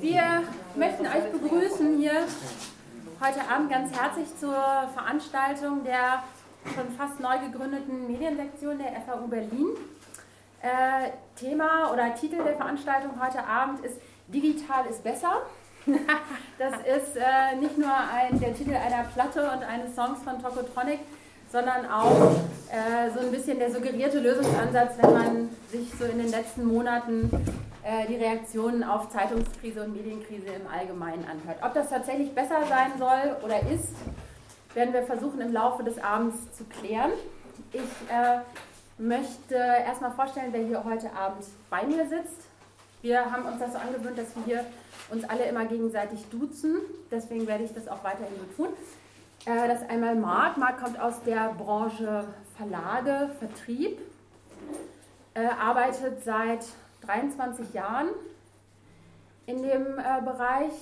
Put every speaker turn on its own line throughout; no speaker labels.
Wir möchten euch begrüßen hier heute Abend ganz herzlich zur Veranstaltung der schon fast neu gegründeten Mediensektion der FAU Berlin. Äh, Thema oder Titel der Veranstaltung heute Abend ist Digital ist besser. das ist äh, nicht nur ein, der Titel einer Platte und eines Songs von Tokotronic, sondern auch äh, so ein bisschen der suggerierte Lösungsansatz, wenn man sich so in den letzten Monaten die Reaktionen auf Zeitungskrise und Medienkrise im Allgemeinen anhört. Ob das tatsächlich besser sein soll oder ist, werden wir versuchen im Laufe des Abends zu klären. Ich äh, möchte erstmal vorstellen, wer hier heute Abend bei mir sitzt. Wir haben uns das so angewöhnt, dass wir hier uns alle immer gegenseitig duzen. Deswegen werde ich das auch weiterhin so tun. Äh, das ist einmal Marc. Marc kommt aus der Branche Verlage, Vertrieb, äh, arbeitet seit 23 Jahren in dem äh, Bereich,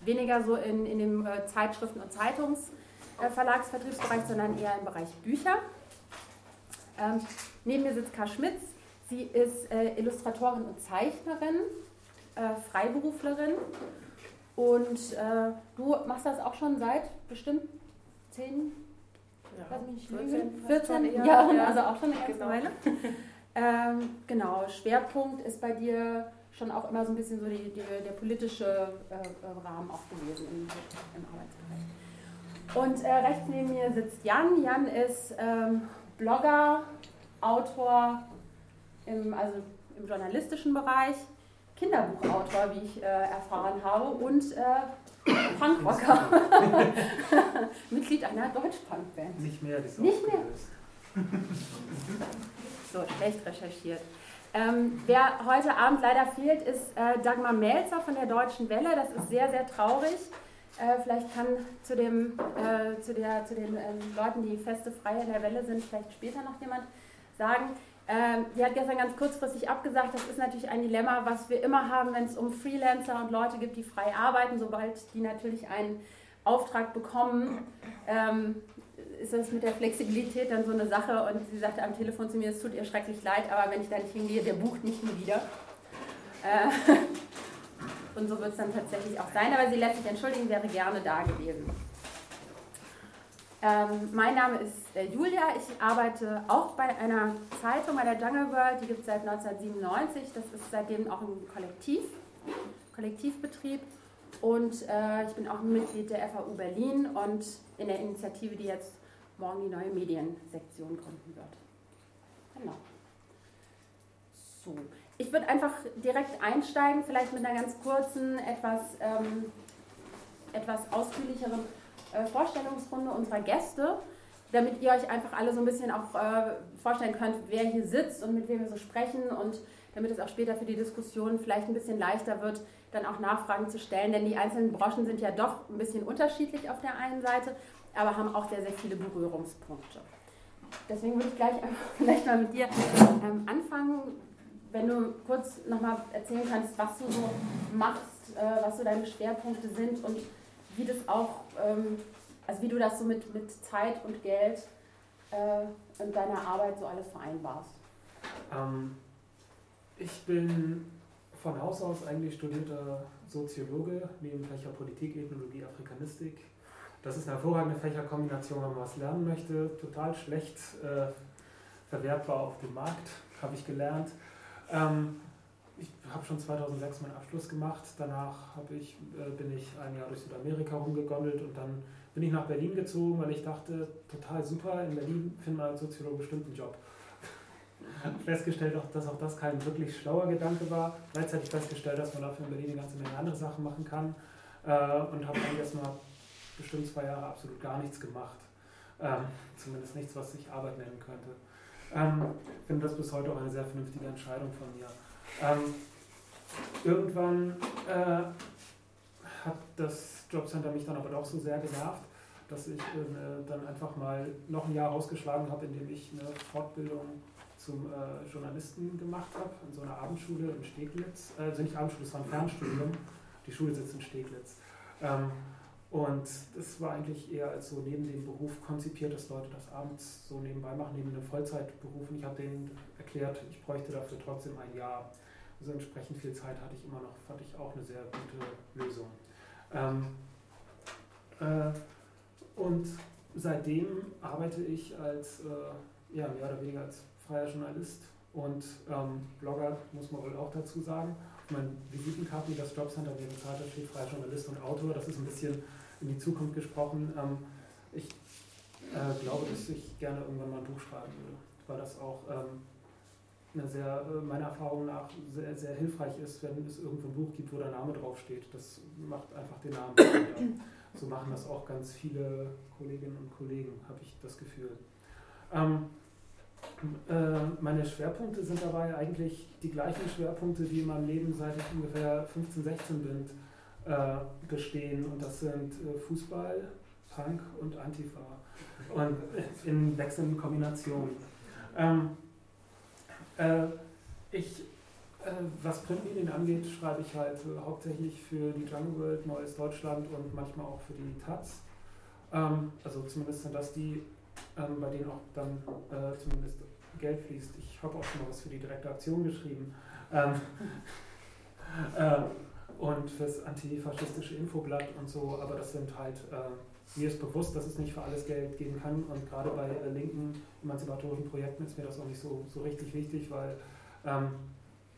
weniger so in, in dem Zeitschriften- und Zeitungsverlagsvertriebsbereich, sondern eher im Bereich Bücher. Ähm, neben mir sitzt Karl Schmitz. Sie ist Illustratorin und Zeichnerin, Freiberuflerin und äh, du machst das auch schon seit bestimmt zehn, ja, lass mich 14, 14 Jahren, ja. also auch schon eine ganze genau. Weile. Ähm, genau, Schwerpunkt ist bei dir schon auch immer so ein bisschen so die, die der politische äh, Rahmen auch gewesen im, im Arbeitsbereich. Und äh, rechts neben mir sitzt Jan. Jan ist ähm, Blogger, Autor im, also im journalistischen Bereich, Kinderbuchautor, wie ich äh, erfahren habe, und äh, Punkrocker. Mitglied einer Deutsch-Punk-Band.
Nicht mehr, das ist
Nicht mehr. so, schlecht recherchiert. Ähm, wer heute Abend leider fehlt, ist äh, Dagmar Melzer von der Deutschen Welle. Das ist sehr, sehr traurig. Äh, vielleicht kann zu, dem, äh, zu, der, zu den ähm, Leuten, die feste frei in der Welle sind, vielleicht später noch jemand sagen. Ähm, die hat gestern ganz kurzfristig abgesagt. Das ist natürlich ein Dilemma, was wir immer haben, wenn es um Freelancer und Leute gibt, die frei arbeiten. Sobald die natürlich einen Auftrag bekommen, ähm, ist das mit der Flexibilität dann so eine Sache. Und sie sagte am Telefon zu mir, es tut ihr schrecklich leid, aber wenn ich da nicht hingehe, der bucht mich nie wieder. Äh, und so wird es dann tatsächlich auch sein. Aber sie lässt sich entschuldigen, wäre gerne da gewesen. Ähm, mein Name ist äh, Julia. Ich arbeite auch bei einer Zeitung, bei der Jungle World. Die gibt es seit 1997. Das ist seitdem auch ein Kollektiv, Kollektivbetrieb. Und äh, ich bin auch Mitglied der FAU Berlin und in der Initiative, die jetzt morgen die neue Mediensektion gründen wird. Genau. So. Ich würde einfach direkt einsteigen, vielleicht mit einer ganz kurzen, etwas, ähm, etwas ausführlicheren äh, Vorstellungsrunde unserer Gäste, damit ihr euch einfach alle so ein bisschen auch äh, vorstellen könnt, wer hier sitzt und mit wem wir so sprechen und damit es auch später für die Diskussion vielleicht ein bisschen leichter wird, dann auch Nachfragen zu stellen. Denn die einzelnen Branchen sind ja doch ein bisschen unterschiedlich auf der einen Seite, aber haben auch sehr, sehr viele Berührungspunkte. Deswegen würde ich gleich vielleicht mal mit dir ähm, anfangen, wenn du kurz nochmal erzählen kannst, was du so machst, äh, was so deine Schwerpunkte sind und wie das auch, ähm, also wie du das so mit, mit Zeit und Geld äh, und deiner Arbeit so alles vereinbarst.
Ähm, ich bin von Haus aus eigentlich studierter Soziologe, Nebenfächer Politik, Ethnologie, Afrikanistik. Das ist eine hervorragende Fächerkombination, wenn man was lernen möchte. Total schlecht äh, verwertbar auf dem Markt, habe ich gelernt. Ähm, ich habe schon 2006 meinen Abschluss gemacht. Danach ich, äh, bin ich ein Jahr durch Südamerika rumgegondelt und dann bin ich nach Berlin gezogen, weil ich dachte, total super, in Berlin findet man als Soziologe bestimmt einen Job. habe festgestellt, dass auch das kein wirklich schlauer Gedanke war. Gleichzeitig festgestellt, dass man dafür in Berlin eine ganze Menge andere Sachen machen kann äh, und habe dann erstmal bestimmt zwei Jahre absolut gar nichts gemacht. Ähm, zumindest nichts, was sich Arbeit nennen könnte. Ähm, finde das bis heute auch eine sehr vernünftige Entscheidung von mir. Ähm, irgendwann äh, hat das Jobcenter mich dann aber doch so sehr genervt, dass ich äh, dann einfach mal noch ein Jahr ausgeschlagen habe, in dem ich eine Fortbildung zum äh, Journalisten gemacht habe, in so einer Abendschule in Steglitz. Also nicht Abendschule, es war ein Fernstudium. Die Schule sitzt in Steglitz. Ähm, und das war eigentlich eher als so neben dem Beruf konzipiert, dass Leute das abends so nebenbei machen, neben einem Vollzeitberuf. Und ich habe denen erklärt, ich bräuchte dafür trotzdem ein Jahr Also entsprechend viel Zeit hatte ich immer noch, fand ich auch eine sehr gute Lösung. Ähm, äh, und seitdem arbeite ich als, äh, ja, mehr oder weniger als freier Journalist und ähm, Blogger, muss man wohl auch dazu sagen. Mein Visitenkarte, die das Jobcenter mir bezahlt hat, steht freier Journalist und Autor. Das ist ein bisschen in die Zukunft gesprochen. Ähm, ich äh, glaube, dass ich gerne irgendwann mal ein Buch schreiben würde, weil das auch ähm, eine sehr, äh, meiner Erfahrung nach sehr, sehr hilfreich ist, wenn es irgendwo ein Buch gibt, wo der Name draufsteht. Das macht einfach den Namen. so machen das auch ganz viele Kolleginnen und Kollegen, habe ich das Gefühl. Ähm, äh, meine Schwerpunkte sind dabei eigentlich die gleichen Schwerpunkte, die in meinem Leben seit ich ungefähr 15, 16 bin, äh, bestehen. Und das sind äh, Fußball, Punk und Antifa. Und in wechselnden Kombinationen. Ähm, äh, ich, äh, was Printmedien angeht, schreibe ich halt äh, hauptsächlich für die Jungle World, Neues Deutschland und manchmal auch für die Taz. Ähm, also zumindest sind das die, ähm, bei denen auch dann äh, zumindest Geld fließt. Ich habe auch schon mal was für die direkte Aktion geschrieben. Äh, und fürs antifaschistische Infoblatt und so, aber das sind halt mir ist bewusst, dass es nicht für alles Geld geben kann und gerade bei äh, linken emanzipatorischen Projekten ist mir das auch nicht so, so richtig wichtig, weil ähm,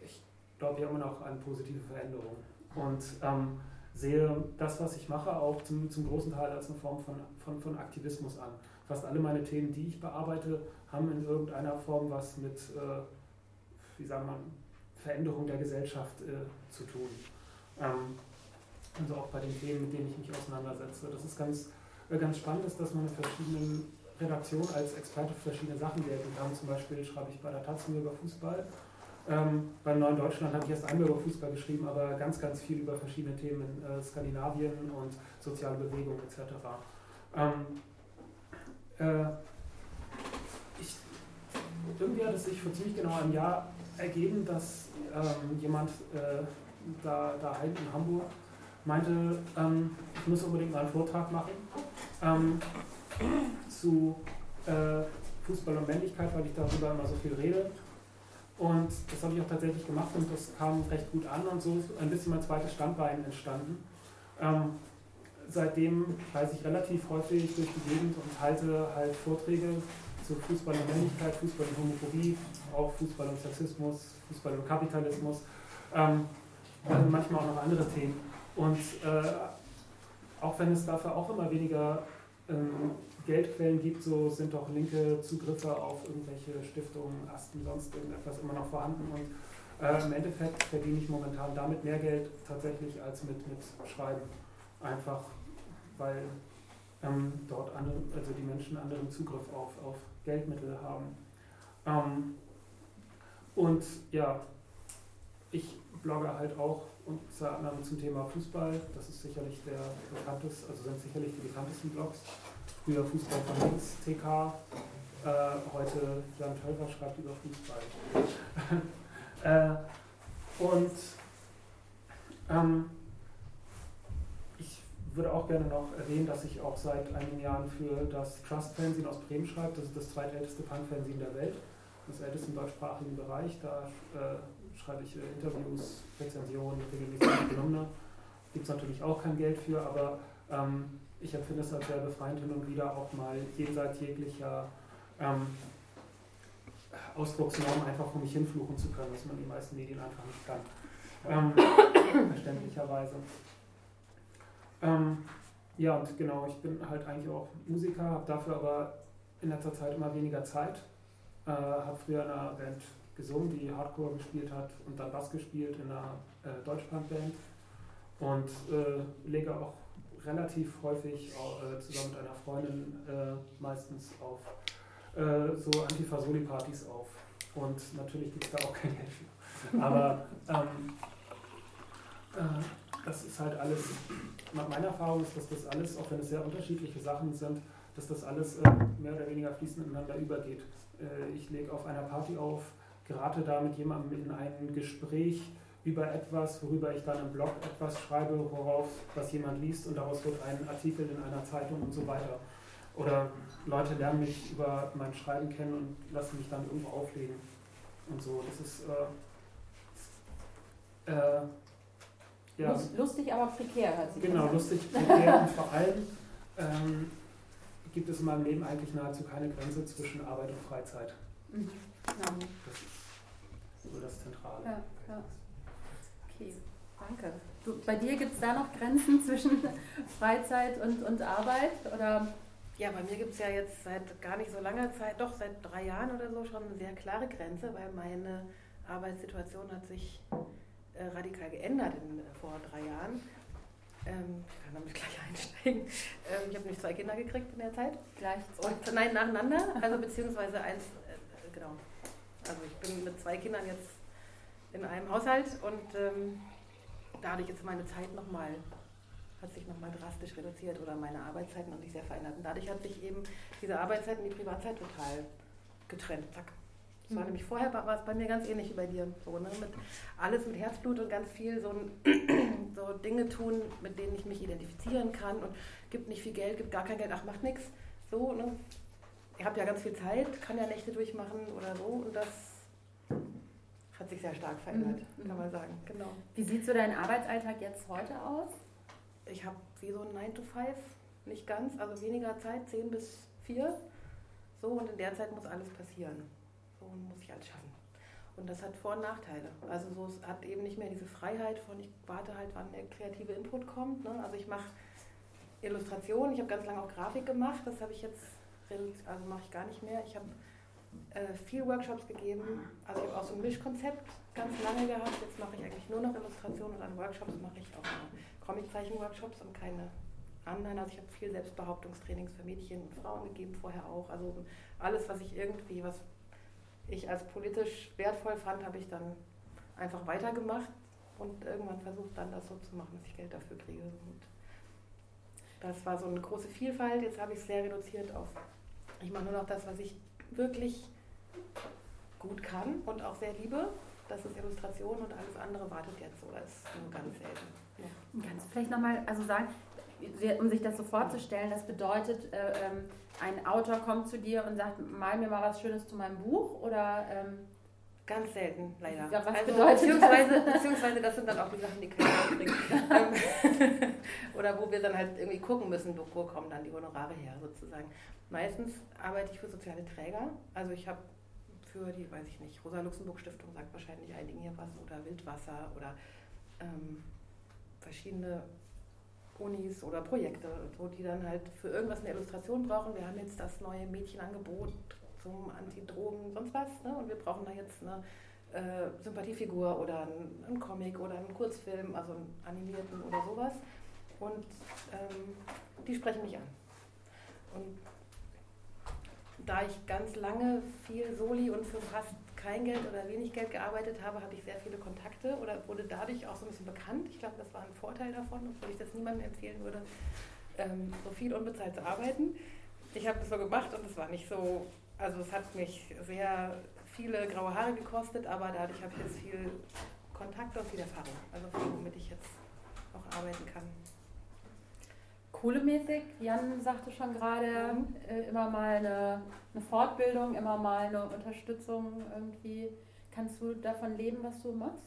ich glaube ja immer noch an positive Veränderungen und ähm, sehe das, was ich mache, auch zum, zum großen Teil als eine Form von, von, von Aktivismus an. Fast alle meine Themen, die ich bearbeite, haben in irgendeiner Form was mit, äh, wie sagt man, Veränderung der Gesellschaft äh, zu tun. Ähm, also auch bei den Themen, mit denen ich mich auseinandersetze. Das ist ganz ganz spannend dass man in verschiedenen Redaktionen als Experte für verschiedene Sachen gelten kann. Zum Beispiel schreibe ich bei der Taz über Fußball. Ähm, beim Neuen Deutschland habe ich erst einmal über Fußball geschrieben, aber ganz, ganz viel über verschiedene Themen in äh, Skandinavien und soziale Bewegung etc. Ähm, äh, ich, irgendwie hat es sich vor ziemlich genau einem Jahr ergeben, dass ähm, jemand äh, da, da halt in Hamburg meinte, ähm, ich muss unbedingt mal einen Vortrag machen ähm, zu äh, Fußball und Männlichkeit, weil ich darüber immer so viel rede. Und das habe ich auch tatsächlich gemacht und das kam recht gut an und so ist ein bisschen mein zweites Standbein entstanden. Ähm, seitdem reise ich relativ häufig durch die Gegend und halte halt Vorträge zu Fußball und Männlichkeit, Fußball und Homophobie, auch Fußball und Sexismus, Fußball und Kapitalismus, ähm, also manchmal auch noch andere Themen. Und äh, auch wenn es dafür auch immer weniger ähm, Geldquellen gibt, so sind doch linke Zugriffe auf irgendwelche Stiftungen, Asten, sonst irgendetwas immer noch vorhanden. Und äh, im Endeffekt verdiene ich momentan damit mehr Geld tatsächlich als mit, mit Schreiben. Einfach weil ähm, dort andere, also die Menschen anderen Zugriff auf, auf Geldmittel haben. Ähm, und ja, ich blogge halt auch unter anderem zum Thema Fußball. Das ist sicherlich der bekannteste, also sind sicherlich die bekanntesten Blogs. Früher Fußball von links, TK, äh, heute Jan Tölfer schreibt über Fußball. äh, und ähm, ich würde auch gerne noch erwähnen, dass ich auch seit einigen Jahren für das Trust-Fernsehen aus Bremen schreibe. Das ist das zweitälteste Punk-Fernsehen der Welt, das älteste im deutschsprachigen Bereich. Da äh, schreibe ich äh, Interviews, Rezensionen, regelmäßig Kolumne. Gibt es natürlich auch kein Geld für, aber ähm, ich empfinde es als sehr befreiend hin und wieder auch mal jenseits jeglicher ähm, Ausdrucksnormen einfach vor mich hinfluchen zu können, was man in den meisten Medien einfach nicht kann. Ähm, verständlicherweise. Ähm, ja, und genau, ich bin halt eigentlich auch Musiker, habe dafür aber in letzter Zeit immer weniger Zeit. Äh, habe früher in einer Band gesungen, die Hardcore gespielt hat und dann Bass gespielt in einer äh, Deutschpunk-Band und äh, lege auch relativ häufig äh, zusammen mit einer Freundin äh, meistens auf äh, so Antifa-Soli-Partys auf. Und natürlich gibt es da auch kein Geld für. Aber ähm, äh, das ist halt alles, meine Erfahrung ist, dass das alles, auch wenn es sehr unterschiedliche Sachen sind, dass das alles mehr oder weniger fließend ineinander übergeht. ich lege auf einer Party auf, gerate da mit jemandem in ein Gespräch über etwas, worüber ich dann im Blog etwas schreibe, worauf was jemand liest und daraus wird ein Artikel in einer Zeitung und so weiter. Oder Leute lernen mich über mein Schreiben kennen und lassen mich dann irgendwo auflegen und so. Das ist, äh, Äh,
ja. Lustig, aber prekär hört sich
Genau, lustig, prekär und vor allem ähm, gibt es in meinem Leben eigentlich nahezu keine Grenze zwischen Arbeit und Freizeit. Mhm. Ja. Das ist so das Zentrale.
Ja, ja. Okay, danke. Du, bei dir gibt es da noch Grenzen zwischen Freizeit und, und Arbeit? Oder?
Ja, bei mir gibt es ja jetzt seit gar nicht so langer Zeit, doch seit drei Jahren oder so schon eine sehr klare Grenze, weil meine Arbeitssituation hat sich äh, radikal geändert in, äh, vor drei Jahren. Ähm, ich kann damit gleich einsteigen. Ähm, ich habe nämlich zwei Kinder gekriegt in der Zeit.
Gleich
zwei? Und, nein, nacheinander, also beziehungsweise eins, äh, genau. Also ich bin mit zwei Kindern jetzt in einem Haushalt und ähm, dadurch ist meine Zeit nochmal, hat sich nochmal drastisch reduziert oder meine Arbeitszeiten haben sich sehr verändert. Und dadurch hat sich eben diese Arbeitszeit und die Privatzeit total getrennt. Zack. Das war mhm. nämlich vorher war es bei mir ganz ähnlich wie bei dir. So, ne? mit, alles mit Herzblut und ganz viel so, so Dinge tun, mit denen ich mich identifizieren kann und gibt nicht viel Geld, gibt gar kein Geld, ach macht nichts. So, ne? Ich habe ja ganz viel Zeit, kann ja Nächte durchmachen oder so und das hat sich sehr stark verändert, mhm. kann man sagen. Genau.
Wie sieht so dein Arbeitsalltag jetzt heute aus?
Ich habe wie so ein 9 to 5, nicht ganz, also weniger Zeit, 10 bis 4. So, und in der Zeit muss alles passieren. So muss ich alles schaffen. Und das hat Vor- und Nachteile. Also so, es hat eben nicht mehr diese Freiheit von, ich warte halt, wann der kreative Input kommt. Ne? Also ich mache Illustration, ich habe ganz lange auch Grafik gemacht, das habe ich jetzt, also mache ich gar nicht mehr. Ich habe äh, viel Workshops gegeben. Also ich habe auch so ein Mischkonzept ganz lange gehabt. Jetzt mache ich eigentlich nur noch Illustrationen und an Workshops mache ich auch Comiczeichen-Workshops und keine anderen. Also ich habe viel Selbstbehauptungstrainings für Mädchen und Frauen gegeben vorher auch. Also alles, was ich irgendwie, was ich als politisch wertvoll fand, habe ich dann einfach weitergemacht und irgendwann versucht dann das so zu machen, dass ich Geld dafür kriege. Und das war so eine große Vielfalt. Jetzt habe ich es sehr reduziert auf, ich mache nur noch das, was ich wirklich gut kann und auch sehr liebe. Das ist Illustration und alles andere wartet jetzt oder ist nur ganz selten.
Ja. Kannst du vielleicht nochmal also sagen, um sich das so vorzustellen, das bedeutet, äh, ähm, ein Autor kommt zu dir und sagt, mal mir mal was Schönes zu meinem Buch oder ähm,
Ganz selten, leider.
Ja, also,
beziehungsweise, das? beziehungsweise das sind dann auch die Sachen, die keiner bringen. Ähm, oder wo wir dann halt irgendwie gucken müssen, wo kommen dann die Honorare her sozusagen. Meistens arbeite ich für soziale Träger. Also ich habe für die, weiß ich nicht, Rosa-Luxemburg-Stiftung sagt wahrscheinlich einigen hier was oder Wildwasser oder ähm, verschiedene Unis oder Projekte, wo die dann halt für irgendwas eine Illustration brauchen. Wir haben jetzt das neue Mädchenangebot zum Antidrogen, sonst was. Ne? Und wir brauchen da jetzt eine äh, Sympathiefigur oder einen, einen, Comic oder einen Kurzfilm, also einen animierten oder sowas. Und ähm, die sprechen mich an. Und da ich ganz lange viel Soli und für fast kein Geld oder wenig Geld gearbeitet habe, habe ich sehr viele Kontakte oder wurde dadurch auch so ein bisschen bekannt. Ich glaube, das war ein Vorteil davon, obwohl ich das niemandem empfehlen würde, ähm, so viel unbezahlt zu arbeiten. Ich habe das so gemacht und es war nicht so, also es hat mich sehr viele graue Haare gekostet, aber dadurch habe ich jetzt viel Kontakt und viel Erfahrung, also womit ich jetzt auch arbeiten kann
kohlemäßig. Jan sagte schon gerade, mhm. äh, immer mal eine, eine, Fortbildung, immer mal eine Unterstützung irgendwie. Kannst du davon leben, was du machst?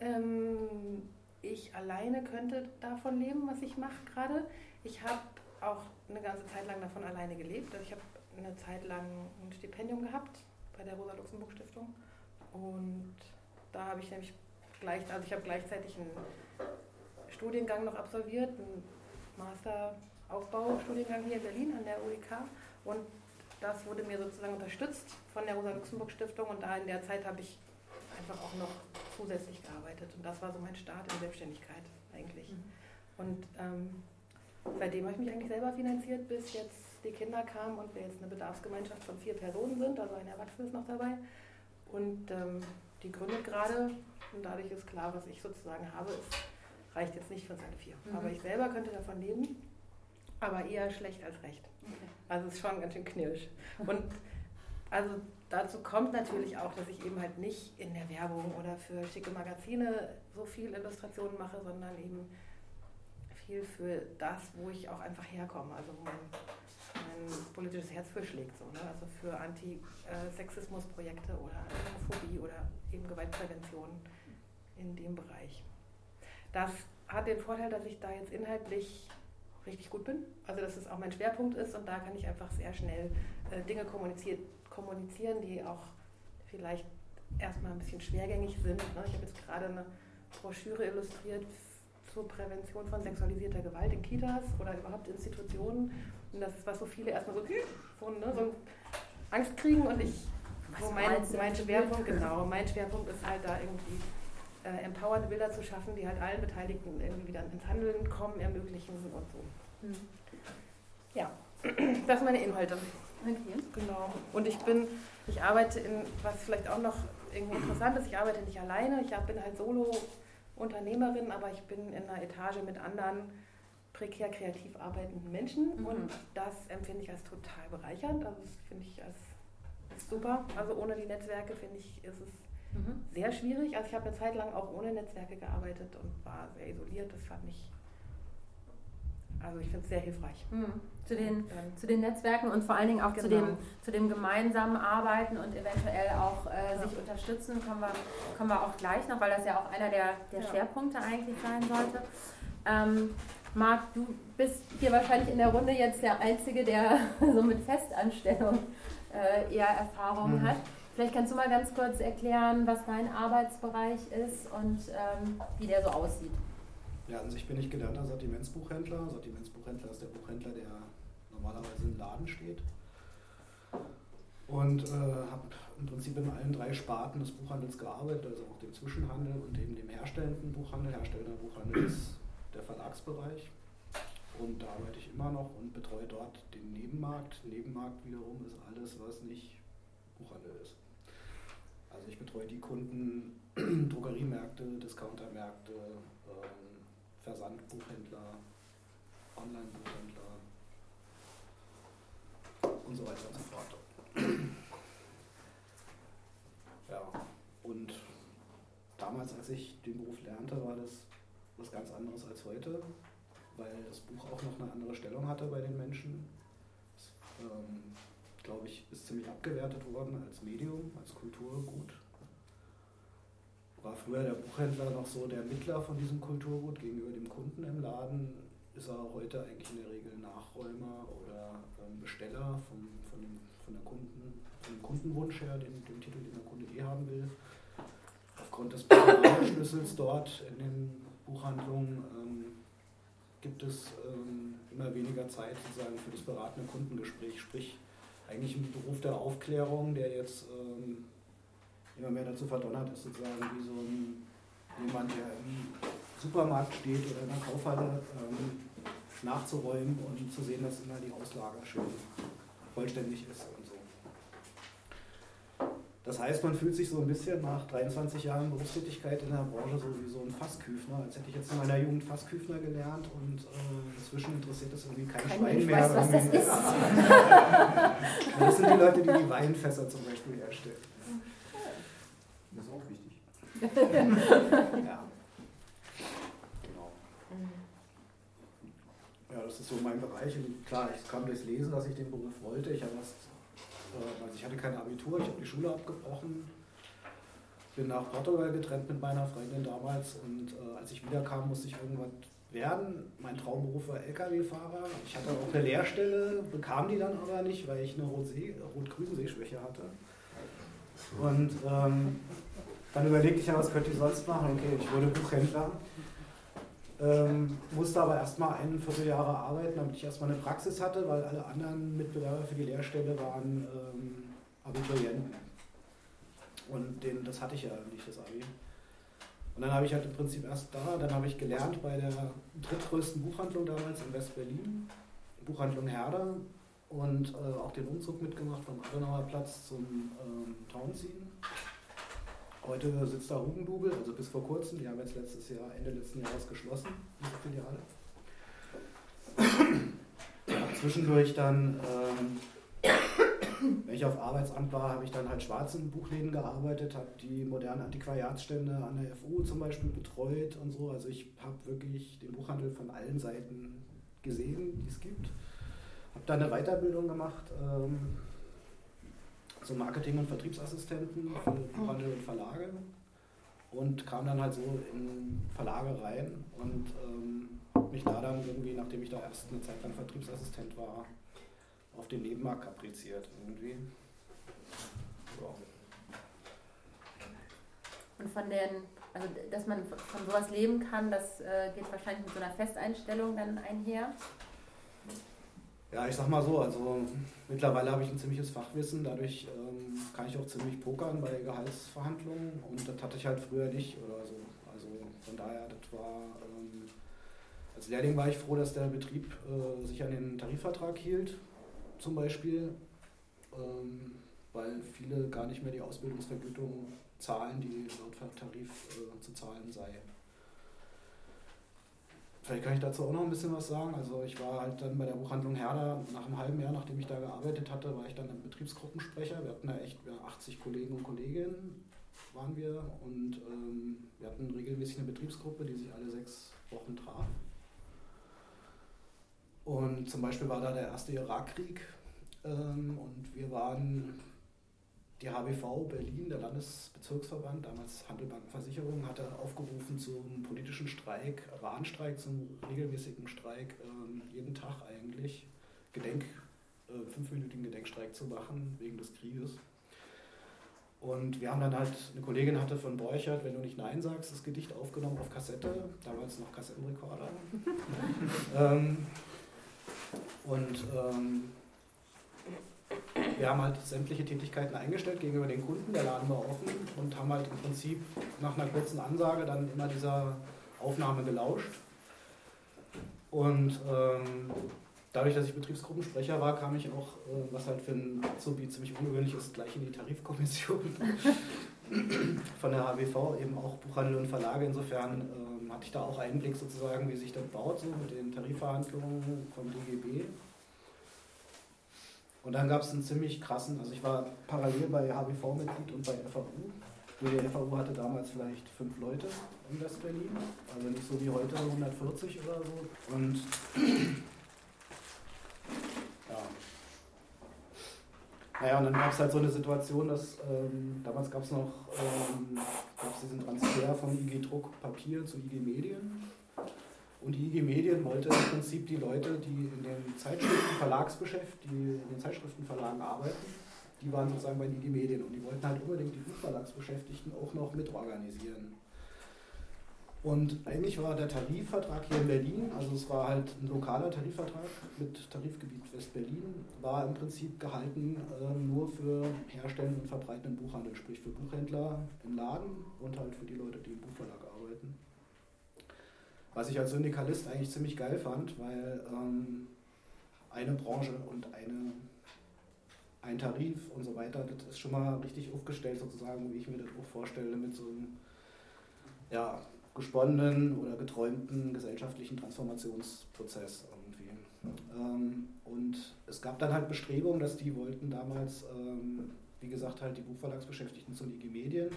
Ähm, ich alleine könnte davon leben, was ich mache gerade. Ich habe auch eine ganze Zeit lang davon alleine gelebt. Also ich habe eine Zeit lang ein Stipendium gehabt bei der Rosa-Luxemburg-Stiftung. Und da habe ich nämlich gleich, also ich habe gleichzeitig einen Studiengang noch absolviert, einen Masteraufbaustudiengang hier in Berlin an der UIK und das wurde mir sozusagen unterstützt von der Rosa-Luxemburg-Stiftung und da in der Zeit habe ich einfach auch noch zusätzlich gearbeitet und das war so mein Start in Selbstständigkeit eigentlich. Mhm. Und ähm, seitdem habe ich mich eigentlich selber finanziert, bis jetzt die Kinder kamen und wir jetzt eine Bedarfsgemeinschaft von vier Personen sind, also ein Erwachsener ist noch dabei und ähm, die gründet gerade und dadurch ist klar, was ich sozusagen habe, ist reicht jetzt nicht für alle vier. Mhm. Aber ich selber könnte davon leben, aber eher schlecht als recht. Okay. Also es ist schon ganz schön knirsch. Und also dazu kommt natürlich auch, dass ich eben halt nicht in der Werbung oder für schicke Magazine so viel Illustrationen mache, sondern eben viel für das, wo ich auch einfach herkomme, also wo mein, mein politisches Herz für schlägt. So, ne? Also für Anti-Sexismus-Projekte oder Homophobie oder eben Gewaltprävention in dem Bereich. Das hat den Vorteil, dass ich da jetzt inhaltlich richtig gut bin, also dass es auch mein Schwerpunkt ist und da kann ich einfach sehr schnell äh, Dinge kommunizieren, die auch vielleicht erstmal ein bisschen schwergängig sind. Ne? Ich habe jetzt gerade eine Broschüre illustriert zur Prävention von sexualisierter Gewalt in Kitas oder überhaupt Institutionen. Und das ist, was so viele erstmal so, so, ne, so Angst kriegen und ich, so mein, mein Schwerpunkt, genau, mein Schwerpunkt ist halt da irgendwie äh, empowernde Bilder zu schaffen, die halt allen Beteiligten irgendwie wieder ins Handeln kommen, ermöglichen und so. Hm. Ja, das sind meine Inhalte. Okay. Genau. Und ich bin, ich arbeite in, was vielleicht auch noch irgendwie interessant ist, ich arbeite nicht alleine, ich bin halt Solo-Unternehmerin, aber ich bin in einer Etage mit anderen prekär kreativ arbeitenden Menschen mhm. und das empfinde ich als total bereichernd. Also das finde ich als, als super. Also ohne die Netzwerke finde ich, ist es mhm. sehr schwierig. Also ich habe eine Zeit lang auch ohne Netzwerke gearbeitet und war sehr isoliert. Das fand ich, also ich finde es sehr hilfreich.
Mhm. Zu, den, zu den Netzwerken und vor allen Dingen auch genau. zu, dem, genau. zu dem gemeinsamen Arbeiten und eventuell auch äh, ja. sich unterstützen, kommen wir, kommen wir auch gleich noch, weil das ja auch einer der, der ja. Schwerpunkte eigentlich sein sollte. Ähm, Marc, du bist hier wahrscheinlich in der Runde jetzt der Einzige, der so mit Festanstellung äh, eher Erfahrung mhm. hat. Vielleicht kannst du mal ganz kurz erklären, was dein Arbeitsbereich ist und ähm, wie der so aussieht.
Ja, an sich bin ich gelernter Sortimentsbuchhändler. Sortimentsbuchhändler ist der Buchhändler, der normalerweise im Laden steht. Und äh, habe im Prinzip in allen drei Sparten des Buchhandels gearbeitet, also auch dem Zwischenhandel und eben dem herstellenden Buchhandel. Herstellender Buchhandel ist der Verlagsbereich. Und da arbeite ich immer noch und betreue dort den Nebenmarkt. Nebenmarkt wiederum ist alles, was nicht Buchhandel ist. Also ich betreue die Kunden, Drogeriemärkte, Discountermärkte, ähm, Versandbuchhändler, Online-Buchhändler und so weiter und so fort. Ja, und damals, als ich den Beruf lernte, war das was ganz anderes als heute, weil das Buch auch noch eine andere Stellung hatte bei den Menschen. Das, ähm, glaube ich, ist ziemlich abgewertet worden als Medium, als Kulturgut. War früher der Buchhändler noch so der Mittler von diesem Kulturgut gegenüber dem Kunden im Laden, ist er heute eigentlich in der Regel Nachräumer oder ähm, Besteller vom, von, dem, von, der Kunden, von dem Kundenwunsch her, den, den Titel, den der Kunde eh haben will. Aufgrund des Personalschlüssels dort in den Buchhandlungen ähm, gibt es ähm, immer weniger Zeit sozusagen für das beratende Kundengespräch, sprich eigentlich ein Beruf der Aufklärung, der jetzt ähm, immer mehr dazu verdonnert ist, sozusagen wie so ein, jemand, der im Supermarkt steht oder in der Kaufhalle ähm, nachzuräumen und zu sehen, dass immer die Auslage schön vollständig ist. Das heißt, man fühlt sich so ein bisschen nach 23 Jahren Berufstätigkeit in der Branche so wie so ein Fassküfner, als hätte ich jetzt in meiner Jugend Fassküfner gelernt und äh, inzwischen interessiert das irgendwie kein, kein Schwein mehr. Weiß, was das, ist. das sind die Leute, die die Weinfässer zum Beispiel herstellen.
Das ist auch wichtig.
Ja. Genau. Ja, das ist so mein Bereich. Und klar, ich kam durchs Lesen, dass ich den Beruf wollte. Ich erst äh, also ich hatte kein Abitur, ich habe die Schule abgebrochen, bin nach Portugal getrennt mit meiner Freundin damals und äh, als ich wiederkam, musste ich irgendwas werden. Mein Traumberuf war Lkw-Fahrer. Ich hatte auch eine Lehrstelle, bekam die dann aber nicht, weil ich eine rot-grüne Sehschwäche hatte. Und ähm, dann überlegte ich ja, was könnte ich sonst machen. Okay, ich wurde Buchhändler. Ähm, musste aber erstmal ein Vierteljahre arbeiten, damit ich erstmal eine Praxis hatte, weil alle anderen Mitbewerber für die Lehrstelle waren ähm, Abiturienten. Und den, das hatte ich ja nicht, das Abi. Und dann habe ich halt im Prinzip erst da, dann habe ich gelernt bei der drittgrößten Buchhandlung damals in West-Berlin, Buchhandlung Herder, und äh, auch den Umzug mitgemacht vom Adenauer Platz zum ähm, Townsien. Heute sitzt da Hugendubel, also bis vor kurzem, die haben jetzt letztes Jahr, Ende letzten Jahres geschlossen, diese Filiale. Ja, zwischendurch dann, ähm, wenn ich auf Arbeitsamt war, habe ich dann halt schwarzen Buchläden gearbeitet, habe die modernen Antiquariatsstände an der FU zum Beispiel betreut und so. Also ich habe wirklich den Buchhandel von allen Seiten gesehen, die es gibt. Habe da eine Weiterbildung gemacht. Ähm, zum Marketing- und Vertriebsassistenten für Buchhandel und Verlage. und kam dann halt so in Verlage rein und ähm, habe mich da dann irgendwie, nachdem ich da erst eine Zeit lang Vertriebsassistent war, auf den Nebenmarkt kapriziert irgendwie. Ja.
Und von den, also dass man von sowas leben kann, das äh, geht wahrscheinlich mit so einer Festeinstellung dann einher.
Ja, ich sag mal so, also mittlerweile habe ich ein ziemliches Fachwissen, dadurch ähm, kann ich auch ziemlich pokern bei Gehaltsverhandlungen und das hatte ich halt früher nicht oder so. Also von daher, das war, ähm, als Lehrling war ich froh, dass der Betrieb äh, sich an den Tarifvertrag hielt, zum Beispiel, ähm, weil viele gar nicht mehr die Ausbildungsvergütung zahlen, die laut Tarif äh, zu zahlen sei. Vielleicht kann ich dazu auch noch ein bisschen was sagen. Also ich war halt dann bei der Buchhandlung Herder, nach einem halben Jahr, nachdem ich da gearbeitet hatte, war ich dann ein Betriebsgruppensprecher. Wir hatten da echt 80 Kollegen und Kolleginnen waren wir und ähm, wir hatten regelmäßig eine Betriebsgruppe, die sich alle sechs Wochen traf. Und zum Beispiel war da der erste Irakkrieg ähm, und wir waren die HBV Berlin, der Landesbezirksverband, damals Handelbankenversicherung, hatte aufgerufen zum politischen Streik, Warnstreik, zum regelmäßigen Streik, äh, jeden Tag eigentlich, Gedenk, äh, fünfminütigen Gedenkstreik zu machen wegen des Krieges. Und wir haben dann halt, eine Kollegin hatte von Borchert, wenn du nicht Nein sagst, das Gedicht aufgenommen auf Kassette, damals noch Kassettenrekorder. ähm, und ähm, wir haben halt sämtliche Tätigkeiten eingestellt gegenüber den Kunden, der Laden war offen und haben halt im Prinzip nach einer kurzen Ansage dann immer dieser Aufnahme gelauscht. Und ähm, dadurch, dass ich Betriebsgruppensprecher war, kam ich auch, äh, was halt für ein Azubi ziemlich ungewöhnlich ist, gleich in die Tarifkommission von der HBV, eben auch Buchhandel und Verlage. Insofern ähm, hatte ich da auch Einblick sozusagen, wie sich das baut, so mit den Tarifverhandlungen vom DGB. Und dann gab es einen ziemlich krassen, also ich war parallel bei HBV-Mitglied und bei FAU. Die FAU hatte damals vielleicht fünf Leute in West-Berlin, also nicht so wie heute 140 oder so. Und ja. Naja, und dann gab es halt so eine Situation, dass ähm, damals gab es noch ähm, gab's diesen Transfer von IG Druck Papier zu IG Medien. Und die IG Medien wollte im Prinzip die Leute, die in den Zeitschriftenverlagsgeschäft, die in den Zeitschriftenverlagen arbeiten, die waren sozusagen bei den IG Medien und die wollten halt unbedingt die Buchverlagsbeschäftigten auch noch mitorganisieren. Und eigentlich war der Tarifvertrag hier in Berlin, also es war halt ein lokaler Tarifvertrag mit Tarifgebiet West-Berlin, war im Prinzip gehalten äh, nur für herstellenden und verbreitenden Buchhandel, sprich für Buchhändler im Laden und halt für die Leute, die im Buchverlag arbeiten. Was ich als Syndikalist eigentlich ziemlich geil fand, weil ähm, eine Branche und eine, ein Tarif und so weiter, das ist schon mal richtig aufgestellt sozusagen, wie ich mir das auch vorstelle, mit so einem ja, gesponnenen oder geträumten gesellschaftlichen Transformationsprozess irgendwie. Ähm, und es gab dann halt Bestrebungen, dass die wollten damals, ähm, wie gesagt, halt die Buchverlagsbeschäftigten zum IG Medien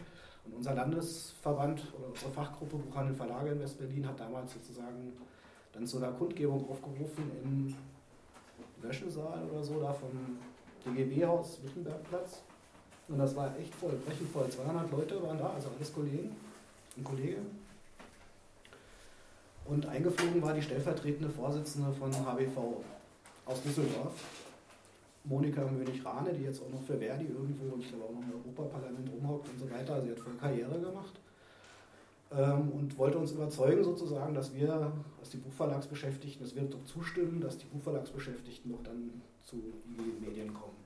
und unser Landesverband oder unsere Fachgruppe Buchhandel Verlage in West-Berlin hat damals sozusagen dann zu einer Kundgebung aufgerufen im Wäschesaal oder so, da vom DGB-Haus Wittenbergplatz. Und das war echt voll, brechend voll. 200 Leute waren da, also alles Kollegen und Kolleginnen. Und eingeflogen war die stellvertretende Vorsitzende von HBV aus Düsseldorf, Monika Mönig-Rahne, die jetzt auch noch für Verdi irgendwo, ich glaube auch noch im Europaparlament rumhockt und so weiter. Sie hat voll Karriere gemacht ähm, und wollte uns überzeugen sozusagen, dass wir, dass die Buchverlagsbeschäftigten, dass wir doch zustimmen, dass die Buchverlagsbeschäftigten doch dann zu IG Medien kommen.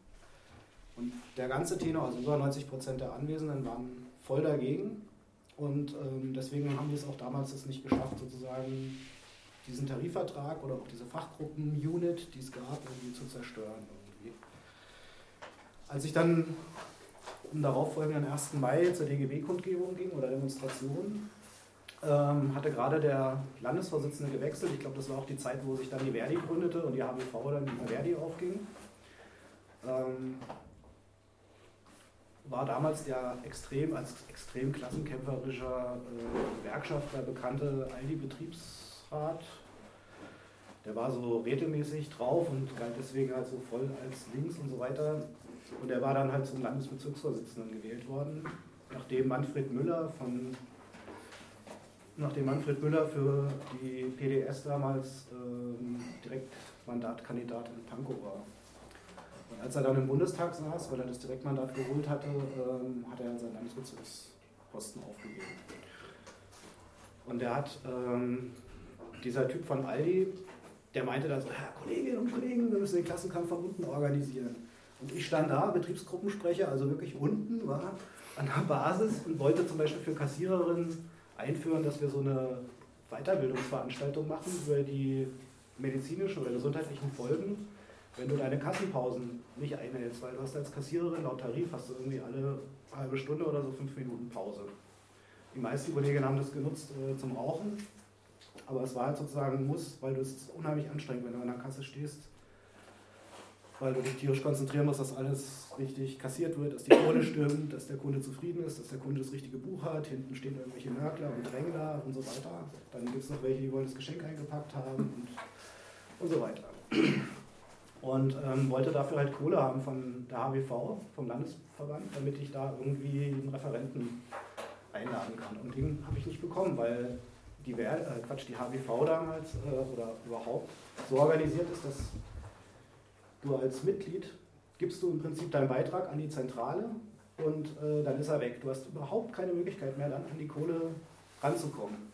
Und der ganze Tenor, also über 90 Prozent der Anwesenden waren voll dagegen und ähm, deswegen haben wir es auch damals es nicht geschafft, sozusagen diesen Tarifvertrag oder auch diese Fachgruppen-Unit, die es gab, irgendwie zu zerstören. Als ich dann am darauffolgenden 1. Mai zur DGB-Kundgebung ging oder Demonstration, ähm, hatte gerade der Landesvorsitzende gewechselt. Ich glaube, das war auch die Zeit, wo sich dann die Verdi gründete und die HBV dann die Verdi aufging. Ähm, war damals der extrem als extrem klassenkämpferischer äh, Gewerkschafter bekannte Aldi-Betriebsrat. Der war so regelmäßig drauf und galt deswegen halt so voll als links und so weiter. Und er war dann halt zum Landesbezirksvorsitzenden gewählt worden, nachdem Manfred Müller von nachdem Manfred Müller für die PDS damals ähm, Direktmandatkandidat in Pankow war. Und als er dann im Bundestag saß, weil er das Direktmandat geholt hatte, ähm, hat er seinen Landesbezirksposten aufgegeben. Und der hat, ähm, dieser Typ von Aldi, der meinte dann so, ja, Kolleginnen und Kollegen, wir müssen den Klassenkampf von unten organisieren. Und ich stand da, Betriebsgruppensprecher, also wirklich unten, war an der Basis und wollte zum Beispiel für Kassiererinnen einführen, dass wir so eine Weiterbildungsveranstaltung machen über die medizinischen oder gesundheitlichen Folgen, wenn du deine Kassenpausen nicht einhältst, weil du hast als Kassiererin laut Tarif hast du irgendwie alle halbe Stunde oder so fünf Minuten Pause. Die meisten Kolleginnen haben das genutzt äh, zum Rauchen, aber es war halt sozusagen ein Muss, weil du es unheimlich anstrengend, wenn du an der Kasse stehst, weil du dich tierisch konzentrieren musst, dass alles richtig kassiert wird, dass die Kohle stimmt, dass der Kunde zufrieden ist, dass der Kunde das richtige Buch hat, hinten stehen irgendwelche Nörgler und Drängler und so weiter. Dann gibt es noch welche, die wollen das Geschenk eingepackt haben und, und so weiter. Und ähm, wollte dafür halt Kohle haben von der HWV, vom Landesverband, damit ich da irgendwie einen Referenten einladen kann. Und den habe ich nicht bekommen, weil die, äh, Quatsch, die HWV damals äh, oder überhaupt so organisiert ist, dass du als Mitglied gibst du im Prinzip deinen Beitrag an die Zentrale und äh, dann ist er weg. Du hast überhaupt keine Möglichkeit mehr, dann an die Kohle ranzukommen.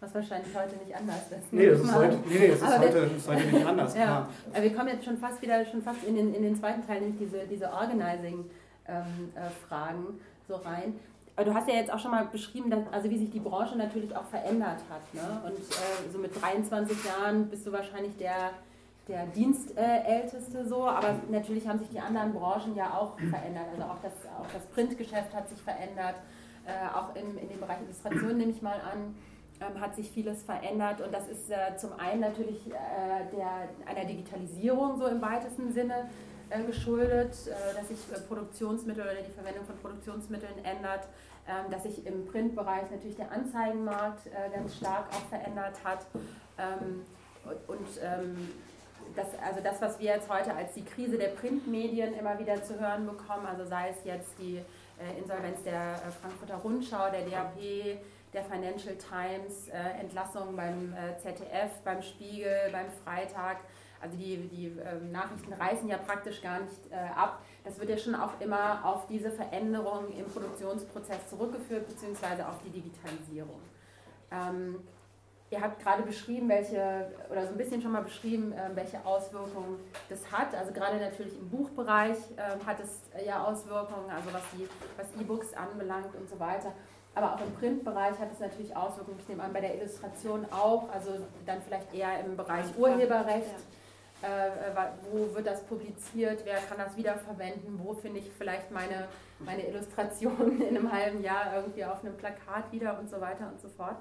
Was wahrscheinlich heute nicht anders ist.
Nee, das ist heute, nee, das ist heute, das ist heute nicht anders.
ja. Aber wir kommen jetzt schon fast wieder schon fast in den, in den zweiten Teil, nämlich diese, diese Organizing-Fragen ähm, äh, so rein. Aber du hast ja jetzt auch schon mal beschrieben, dass, also wie sich die Branche natürlich auch verändert hat. Ne? Und äh, so mit 23 Jahren bist du wahrscheinlich der, der Dienstälteste so, aber natürlich haben sich die anderen Branchen ja auch verändert. Also auch das, auch das Printgeschäft hat sich verändert, äh, auch in, in dem Bereich Illustration nehme ich mal an, ähm, hat sich vieles verändert. Und das ist äh, zum einen natürlich äh, der, einer Digitalisierung so im weitesten Sinne äh, geschuldet, äh, dass sich äh, Produktionsmittel oder die Verwendung von Produktionsmitteln ändert, ähm, dass sich im Printbereich natürlich der Anzeigenmarkt ganz stark auch verändert hat. Ähm, und ähm, das, also das, was wir jetzt heute als die Krise der Printmedien immer wieder zu hören bekommen, also sei es jetzt die äh, Insolvenz der äh, Frankfurter Rundschau, der DAP, der Financial Times, äh, Entlassungen beim ZDF, beim Spiegel, beim Freitag, also die, die ähm, Nachrichten reißen ja praktisch gar nicht ab. Das wird ja schon auch immer auf diese Veränderung im Produktionsprozess zurückgeführt, beziehungsweise auf die Digitalisierung. Ähm, Ihr habt gerade beschrieben, welche, oder so ein bisschen schon mal beschrieben, ähm, welche Auswirkungen das hat. Also gerade natürlich im Buchbereich ähm, hat es ja Auswirkungen, also was die was E-Books anbelangt und so weiter. Aber auch im Printbereich hat es natürlich Auswirkungen. Ich nehme an, bei der Illustration auch, also dann vielleicht eher im Bereich Urheberrecht. Äh, wo wird das publiziert? Wer kann das wiederverwenden? Wo finde ich vielleicht meine, meine Illustration in einem halben Jahr irgendwie auf einem Plakat wieder und so weiter und so fort.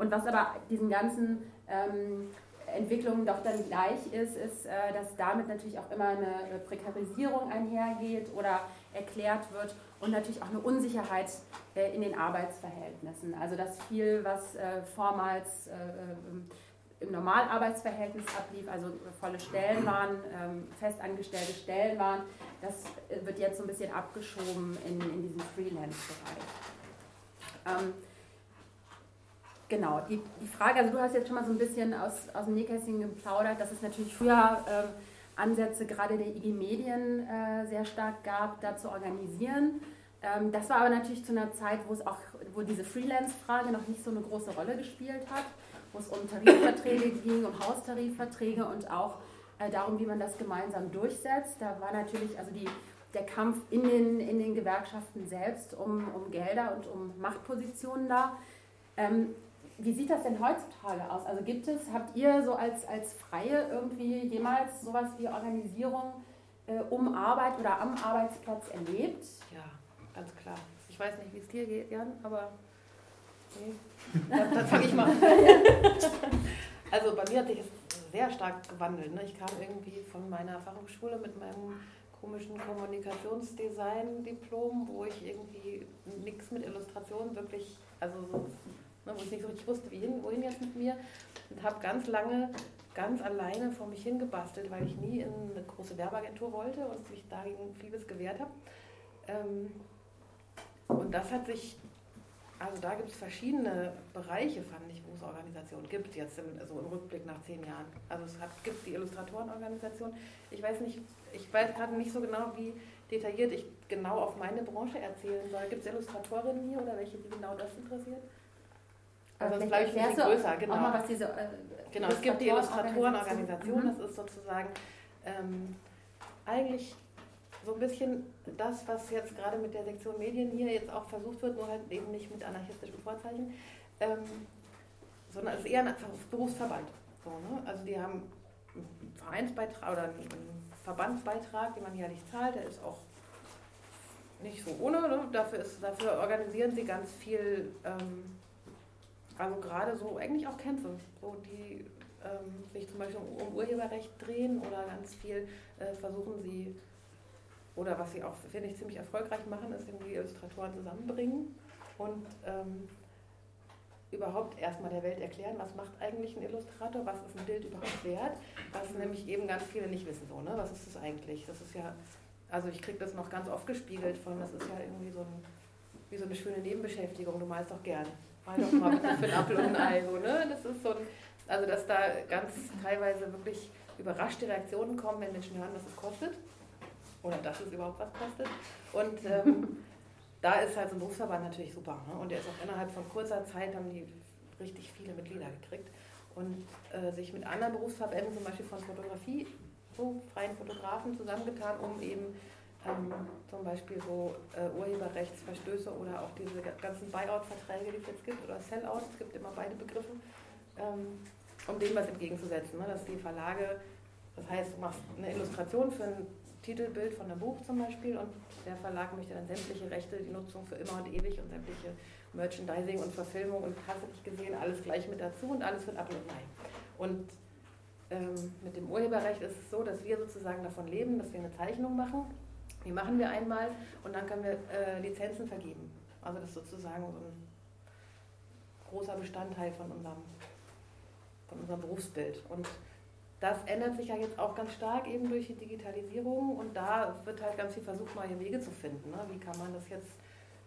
Und was aber diesen ganzen ähm, Entwicklungen doch dann gleich ist, ist, äh, dass damit natürlich auch immer eine, Prekarisierung einhergeht oder erklärt wird und natürlich auch eine Unsicherheit äh, in den Arbeitsverhältnissen. Also dass viel, was äh, vormals äh, äh, im Normalarbeitsverhältnis ablief, also volle Stellen waren, ähm, festangestellte Stellen waren, das wird jetzt so ein bisschen abgeschoben in, in diesen Freelance-Bereich. Ähm, Genau, die, die Frage, also du hast jetzt schon mal so ein bisschen aus, aus dem Nähkästchen geplaudert, dass es natürlich früher ähm, Ansätze gerade der IG Medien äh, sehr stark gab, da zu organisieren. Ähm, das war aber natürlich zu einer Zeit, wo es auch, wo diese Freelance-Frage noch nicht so eine große Rolle gespielt hat, wo es um Tarifverträge ging, um Haustarifverträge und auch äh, darum, wie man das gemeinsam durchsetzt. Da war natürlich also die, der Kampf in den, in den Gewerkschaften selbst um, um Gelder und um Machtpositionen da. Ähm, wie sieht das denn heutzutage aus? Also gibt es, habt ihr so als, als Freie irgendwie jemals sowas wie Organisierung äh, um Arbeit oder am Arbeitsplatz erlebt?
Ja, ganz klar. Ich weiß nicht, wie es dir geht, Jan, aber nee. dann, dann fange ich mal an. also bei mir hat sich das sehr stark gewandelt. Ne? Ich kam irgendwie von meiner Fachhochschule mit meinem komischen Kommunikationsdesign-Diplom, wo ich irgendwie nichts mit Illustration wirklich, also so Ne, wo ich nicht so richtig wusste, wohin, wohin jetzt mit mir. Und habe ganz lange ganz alleine vor mich hingebastelt, weil ich nie in eine große Werbeagentur wollte und mich dagegen vieles gewehrt habe. Ähm, und das hat sich also da gibt es verschiedene Bereiche, fand ich, wo es Organisationen gibt, jetzt im, so im Rückblick nach zehn Jahren. Also es hat, gibt die Illustratorenorganisation. Ich weiß nicht, ich weiß gerade nicht so genau, wie detailliert ich genau auf meine Branche erzählen soll. Gibt es Illustratorinnen hier oder welche, die genau das interessiert?
Also
das ist, glaube ich, ein bisschen größer, genau.
Auch mal, was diese, äh,
Genau, es gibt die Illustratorenorganisation,
Mhm.
das ist sozusagen ähm, eigentlich so ein bisschen das, was jetzt gerade mit der Sektion Medien hier jetzt auch versucht wird, nur halt eben nicht mit anarchistischen Vorzeichen, ähm, sondern es ist eher ein Berufsverband. So, ne? Also die haben einen Vereinsbeitrag oder einen Verbandsbeitrag, den man jährlich zahlt, der ist auch nicht so ohne. Ne? Dafür, ist, dafür organisieren sie ganz viel, ähm, also gerade so eigentlich auch Kämpfe, so die ähm, sich zum Beispiel um Urheberrecht drehen oder ganz viel äh, versuchen sie, oder was sie auch, finde ich, ziemlich erfolgreich machen, ist irgendwie Illustratoren zusammenbringen und ähm, überhaupt erstmal der Welt erklären, was macht eigentlich ein Illustrator, was ist ein Bild überhaupt wert, was nämlich eben ganz viele nicht wissen, so, ne? was ist das eigentlich? Das ist ja, also ich kriege das noch ganz oft gespiegelt von, das ist ja irgendwie so, ein, wie so eine schöne Nebenbeschäftigung, du malst doch gern. Mal doch mal für ein Apfel und ein Ei, so, ne? Das ist so ein, also dass da ganz teilweise wirklich überraschte Reaktionen kommen, wenn Menschen hören, was es kostet oder dass es überhaupt was kostet. Und ähm, da ist halt so ein Berufsverband natürlich super. Ne? Und der ist auch innerhalb von kurzer Zeit, haben die richtig viele Mitglieder gekriegt. Und äh, sich mit anderen Berufsverbänden, zum Beispiel von Fotografie, so freien Fotografen zusammengetan, um eben ähm, zum Beispiel so äh, Urheberrechtsverstöße oder auch diese ganzen Buyout-Verträge, die es jetzt gibt, oder Sellout, es gibt immer beide Begriffe, ähm, um dem was entgegenzusetzen. Ne? Dass die Verlage, das heißt, du machst eine Illustration für ein Titelbild von einem Buch zum Beispiel und der Verlag möchte dann sämtliche Rechte, die Nutzung für immer und ewig und sämtliche Merchandising und Verfilmung und hast du gesehen, alles gleich mit dazu und alles wird ab und nein. Und ähm, mit dem Urheberrecht ist es so, dass wir sozusagen davon leben, dass wir eine Zeichnung machen. Die machen wir einmal und dann können wir äh, Lizenzen vergeben. Also das ist sozusagen so ein großer Bestandteil von unserem, von unserem Berufsbild. Und das ändert sich ja jetzt auch ganz stark eben durch die Digitalisierung und da wird halt ganz viel versucht, neue Wege zu finden. Ne? Wie kann man das jetzt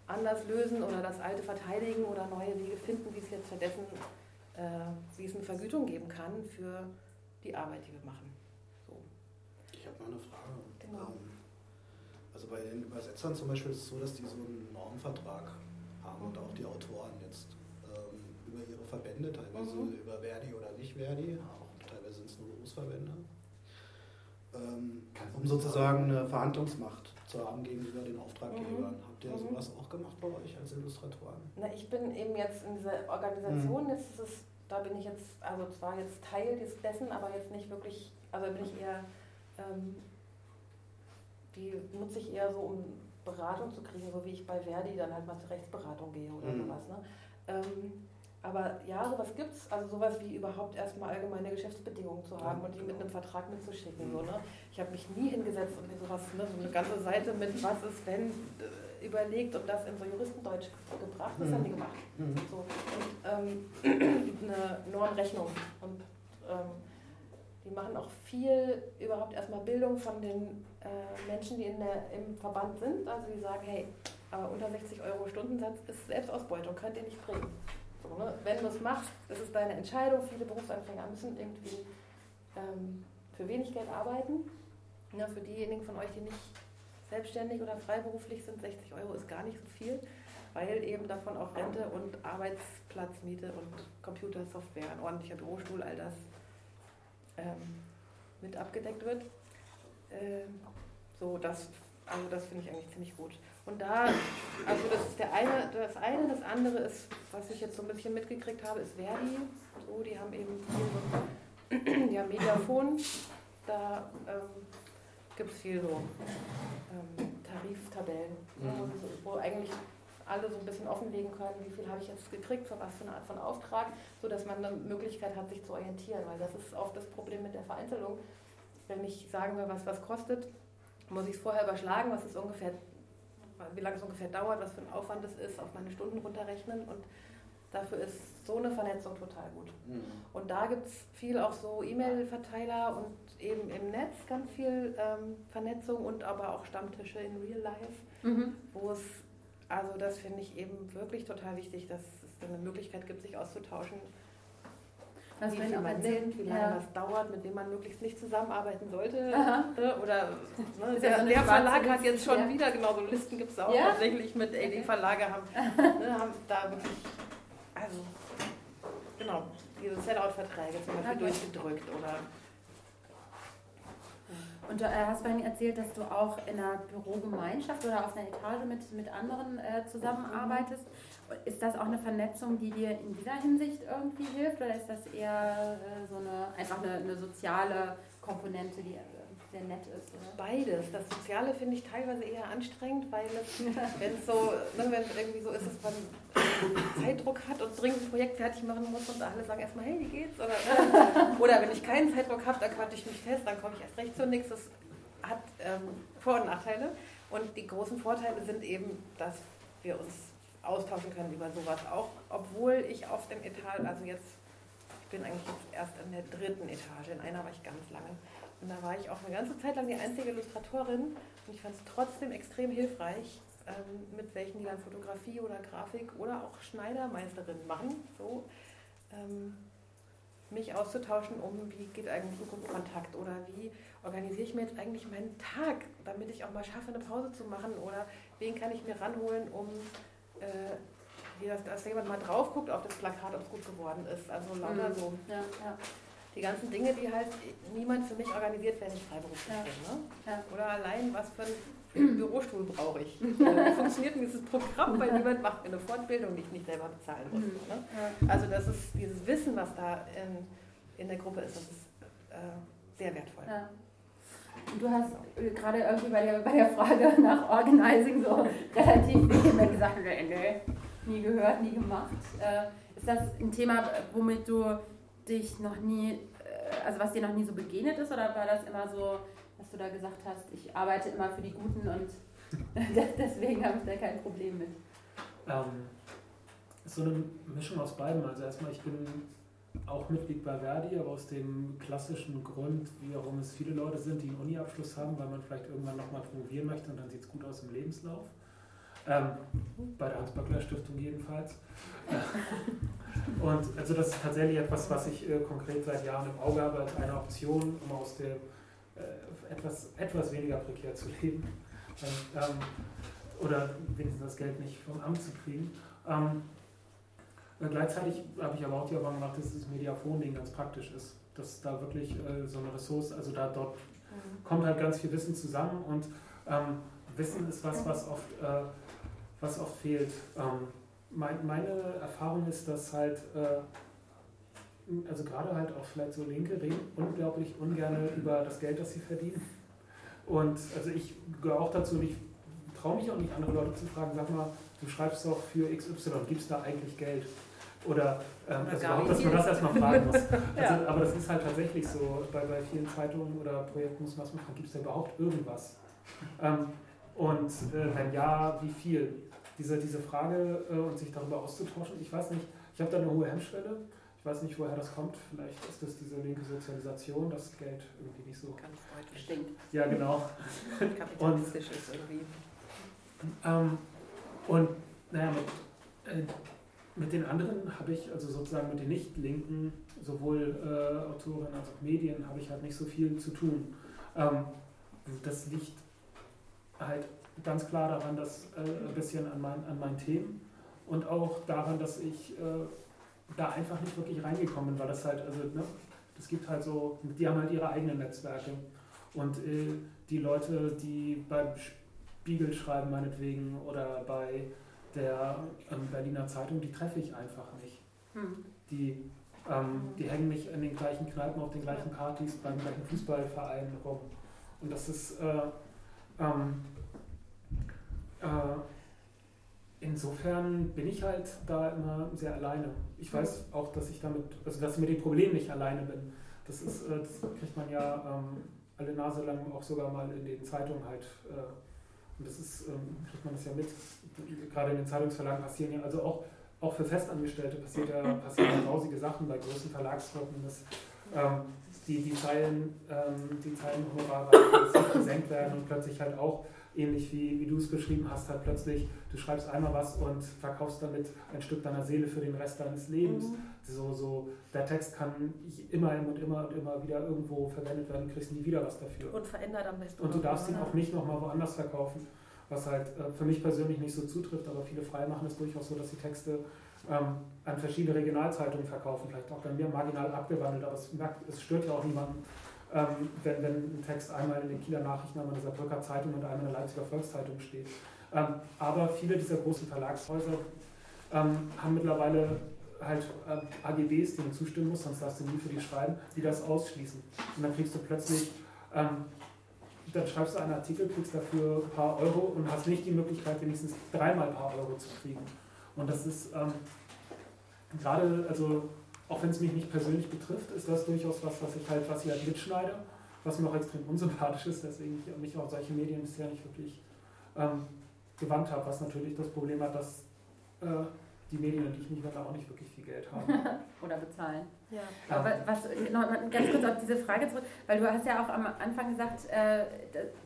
anders lösen oder das Alte verteidigen oder neue Wege finden, wie es jetzt stattdessen, äh, wie es eine Vergütung geben kann für die Arbeit, die wir machen. So.
Ich habe mal eine Frage.
Genau.
Ähm, bei den Übersetzern zum Beispiel ist es so, dass die so einen Normvertrag haben und auch die Autoren jetzt ähm, über ihre Verbände, teilweise
Mhm.
über Verdi oder nicht Verdi, auch teilweise sind es nur Berufsverbände, ähm, um sozusagen eine Verhandlungsmacht zu haben gegenüber den Auftraggebern. Habt ihr
Mhm.
sowas auch gemacht bei euch als Illustratoren?
Na, ich bin eben jetzt in dieser Organisation, jetzt ist es, da bin ich jetzt, also zwar jetzt Teil des, dessen, aber jetzt nicht wirklich, also bin ich eher, ähm, die nutze ich eher so, um Beratung zu kriegen, so wie ich bei Verdi dann halt mal zur Rechtsberatung gehe oder
Mhm.
sowas. Ne? Ähm, aber ja, sowas gibt es, also sowas wie überhaupt erstmal allgemeine Geschäftsbedingungen zu haben und die mit
genau.
einem Vertrag mitzuschicken.
Mhm.
So, ne? Ich habe mich nie hingesetzt und mir sowas, ne, so eine ganze Seite mit was ist, wenn, äh, überlegt und das in so Juristendeutsch gebracht. Das
Mhm.
haben die gemacht.
Mhm.
So, und ähm, eine Normrechnung. Und ähm, die machen auch viel überhaupt erstmal Bildung von den äh, Menschen, die in der, im Verband sind. Also die sagen, hey, aber unter 60 Euro Stundensatz ist Selbstausbeutung, könnt ihr nicht bringen. So, ne? Wenn du es machst, das ist deine Entscheidung. Viele Berufsanfänger müssen irgendwie ähm, für wenig Geld arbeiten. Ja, für diejenigen von euch, die nicht selbstständig oder freiberuflich sind, 60 Euro ist gar nicht so viel, weil eben davon auch Rente und Arbeitsplatzmiete und Computersoftware, ein ordentlicher Bürostuhl, all das ähm, mit abgedeckt wird. Ähm, so, das, also das finde ich eigentlich ziemlich gut. Und da, also das ist der eine, das eine, das andere ist, was ich jetzt so ein bisschen mitgekriegt habe, ist Verdi. So, die haben eben viel so, die haben Mediafon, da ähm, gibt es viel so ähm, Tariftabellen,
Mhm.
wo, wo eigentlich alle so ein bisschen offenlegen können, wie viel habe ich jetzt gekriegt, für was für eine Art von Auftrag, sodass man eine Möglichkeit hat, sich zu orientieren, weil das ist oft das Problem mit der Vereinzelung. Wenn ich sagen will, was was kostet, muss ich es vorher überschlagen, was es ungefähr, wie lange es ungefähr dauert, was für ein Aufwand es ist, auf meine Stunden runterrechnen und dafür ist so eine Vernetzung total gut.
Mhm.
Und da gibt es viel auch so E-Mail-Verteiler und eben im Netz ganz viel ähm, Vernetzung und aber auch Stammtische in Real Life,
Mhm.
wo es Also das finde ich eben wirklich total wichtig, dass es eine Möglichkeit gibt, sich auszutauschen.
Was
wie
wenn
viel man nimmt, wie lange
ja.
das dauert, mit wem man möglichst nicht zusammenarbeiten sollte.
Aha.
Ne? Oder ne, der,
so
der Verlag hat jetzt schon
ja.
wieder, genau so Listen gibt es auch
Ja?
tatsächlich mit, ey, die
Okay.
Verlage haben, ne, haben da wirklich, also genau, diese Sellout-Verträge zum Beispiel
Okay.
durchgedrückt oder
Und du äh, hast vorhin erzählt, dass du auch in einer Bürogemeinschaft oder auf einer Etage mit, mit anderen äh, zusammenarbeitest. Ist das auch eine Vernetzung, die dir in dieser Hinsicht irgendwie hilft oder ist das eher äh, so eine einfach eine, eine soziale Komponente, die äh, sehr nett ist? Oder?
Beides. Das Soziale finde ich teilweise eher anstrengend, weil wenn es so, ne, wenn es irgendwie so ist, dass man Zeitdruck hat und dringend ein Projekt fertig machen muss und alle sagen erstmal, hey, wie geht's? Oder, oder wenn ich keinen Zeitdruck habe, dann quatsche ich mich fest, dann komme ich erst recht zu nichts. Das hat ähm, Vor- und Nachteile. Und die großen Vorteile sind eben, dass wir uns austauschen können über sowas. Auch obwohl ich auf dem Etage, also jetzt, ich bin eigentlich jetzt erst in der dritten Etage, in einer war ich ganz lange. Und da war ich auch eine ganze Zeit lang die einzige Illustratorin und ich fand es trotzdem extrem hilfreich, ähm, mit welchen die dann Fotografie oder Grafik oder auch Schneidermeisterin machen, so ähm, mich auszutauschen, um wie geht eigentlich Zukunftskontakt oder wie organisiere ich mir jetzt eigentlich meinen Tag, damit ich auch mal schaffe, eine Pause zu machen oder wen kann ich mir ranholen, um äh, wie das, dass jemand mal drauf guckt auf das Plakat, ob es gut geworden ist. Also lauter
Mhm.
so
Ja, ja,
die ganzen Dinge, die halt niemand für mich organisiert, wenn ich freiberuflich
Ja.
bin. Ne? Oder allein, was für einen Bürostuhl brauche ich? Äh, Wie funktioniert denn dieses Programm, weil niemand macht mir eine Fortbildung, die ich nicht selber bezahlen muss.
Mhm.
Ne? Also das ist dieses Wissen, was da in, in der Gruppe ist, das ist äh, sehr wertvoll.
Du hast äh, gerade irgendwie bei der, bei der Frage nach Organizing so relativ vehement gesagt, nee, nie gehört, nie gemacht. Äh, ist das ein Thema, womit du dich noch nie, äh, also was dir noch nie so begegnet ist, oder war das immer so, dass du da gesagt hast, ich arbeite immer für die Guten und deswegen habe ich da kein Problem mit?
Ähm, ist so eine Mischung aus beidem. Also erstmal, ich bin auch Mitglied bei Verdi, aber aus dem klassischen Grund, warum es viele Leute sind, die einen Uni-Abschluss haben, weil man vielleicht irgendwann nochmal promovieren möchte und dann sieht es gut aus im Lebenslauf. Ähm, bei der Hans-Böckler-Stiftung jedenfalls. Und also das ist tatsächlich etwas, was ich äh, konkret seit Jahren im Auge habe als eine Option, um aus dem äh, etwas, etwas weniger prekär zu leben. Ähm, oder wenigstens das Geld nicht vom Amt zu kriegen. Ähm, äh, gleichzeitig habe ich aber auch die Erfahrung gemacht, dass das Mediafon-Ding ganz praktisch ist. Dass da wirklich äh, so eine Ressource, also da dort kommt halt ganz viel Wissen zusammen und ähm, Wissen ist was, was oft, äh, was oft fehlt. Ähm, mein, meine Erfahrung ist, dass halt, äh, also gerade halt auch vielleicht so Linke reden unglaublich ungern über das Geld, das sie verdienen. Und also ich gehöre auch dazu, und ich traue mich auch nicht, andere Leute zu fragen, sag mal, du schreibst doch für XY, gibt es da eigentlich Geld? Oder, ähm,
Oder
also überhaupt, dass man das erstmal fragen muss. Also,
Ja.
Aber das ist halt tatsächlich so, bei, bei vielen Zeitungen oder Projekten muss man erstmal fragen, gibt es da überhaupt irgendwas? Ähm, und äh, wenn ja, wie viel? Diese, diese Frage äh, und sich darüber auszutauschen, ich weiß nicht, ich habe da eine hohe Hemmschwelle. Ich weiß nicht, woher das kommt. Vielleicht ist das diese linke Sozialisation, dass Geld irgendwie nicht so.
Ganz deutlich.
Stinkt.
Ja, genau.
Kapitalistisch ist irgendwie.
Ähm, und naja, mit, den anderen habe ich, also sozusagen mit den Nicht-Linken, sowohl äh, Autoren als auch Medien, habe ich halt nicht so viel zu tun. Ähm, das liegt halt ganz klar daran, dass äh, ein bisschen an, mein, an meinen Themen und auch daran, dass ich äh, da einfach nicht wirklich reingekommen bin, weil das halt, also, ne, das gibt halt so, die haben halt ihre eigenen Netzwerke. Und äh, die Leute, die beim Spiegel schreiben, meinetwegen, oder bei der ähm, Berliner Zeitung, die treffe ich einfach nicht.
Hm.
Die, ähm, die hängen nicht in den gleichen Kneipen, auf den gleichen Partys, beim gleichen Fußballverein rum. Und das ist äh, ähm, äh, insofern bin ich halt da immer sehr alleine. Ich weiß auch, dass ich damit, also dass ich mit dem Problem nicht alleine bin. Das ist, äh, das kriegt man ja ähm, alle Nase lang auch sogar mal in den Zeitungen halt. Äh, und das ist, ähm, kriegt man das ja mit. Gerade in den Zeitungsverlagen passieren ja, also auch, auch für Festangestellte passiert ja, passieren ja grausige Sachen bei großen Verlagsgruppen, dass ähm, die, die Zeilen, ähm, die Zeilenhonorare gesenkt werden und plötzlich halt auch ähnlich wie, wie du es beschrieben hast, halt plötzlich, du schreibst einmal was und verkaufst damit ein Stück deiner Seele für den Rest deines Lebens. Mhm. So, so, der Text kann immer und immer und immer wieder irgendwo verwendet werden, du kriegst nie wieder was dafür.
Und verändert am besten.
Und du darfst ihn auch nicht nochmal woanders verkaufen, was halt äh, für mich persönlich nicht so zutrifft, aber viele Freie machen es durchaus so, dass die Texte ähm, an verschiedene Regionalzeitungen verkaufen, vielleicht auch bei mir marginal abgewandelt, aber es, es stört ja auch niemanden, ähm, wenn, wenn ein Text einmal in den Kieler Nachrichten, einmal in der Saarbrücker Zeitung und einmal in der Leipziger Volkszeitung steht. Ähm, aber viele dieser großen Verlagshäuser ähm, haben mittlerweile halt äh, AGBs, denen zustimmen musst, sonst darfst du nie für die schreiben, die das ausschließen. Und dann kriegst du plötzlich, ähm, dann schreibst du einen Artikel, kriegst dafür ein paar Euro und hast nicht die Möglichkeit, wenigstens dreimal ein paar Euro zu kriegen. Und das ist ähm, gerade, also auch wenn es mich nicht persönlich betrifft, ist das durchaus was, was ich halt, was ich halt mitschneide, was mir auch extrem unsympathisch ist, deswegen ich mich auf solche Medien bisher nicht wirklich ähm, gewandt habe, was natürlich das Problem hat, dass äh, die Medien, die ich nicht wende, auch nicht wirklich viel Geld haben.
Oder bezahlen. Ja. Aber was, noch ganz kurz auf diese Frage zurück, weil du hast ja auch am Anfang gesagt, äh,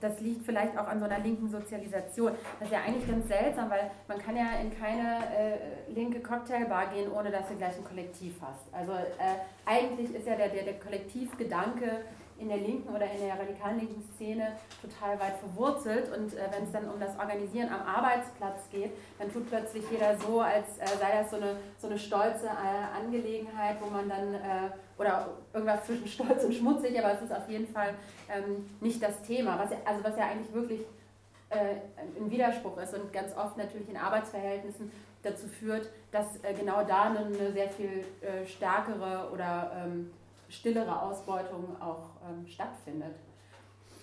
das liegt vielleicht auch an so einer linken Sozialisation. Das ist ja eigentlich ganz seltsam, weil man kann ja in keine äh, linke Cocktailbar gehen, ohne dass du gleich ein Kollektiv hast. Also äh, eigentlich ist ja der, der, der Kollektivgedanke in der linken oder in der radikalen linken Szene total weit verwurzelt. Und äh, wenn es dann um das Organisieren am Arbeitsplatz geht, dann tut plötzlich jeder so, als äh, sei das so eine, so eine stolze äh, Angelegenheit, wo man dann, äh, oder irgendwas zwischen stolz und schmutzig, aber es ist auf jeden Fall ähm, nicht das Thema, was, also was ja eigentlich wirklich äh, ein Widerspruch ist und ganz oft natürlich in Arbeitsverhältnissen dazu führt, dass äh, genau da eine, sehr viel stärkere oder ähm, stillere Ausbeutung auch ähm, stattfindet.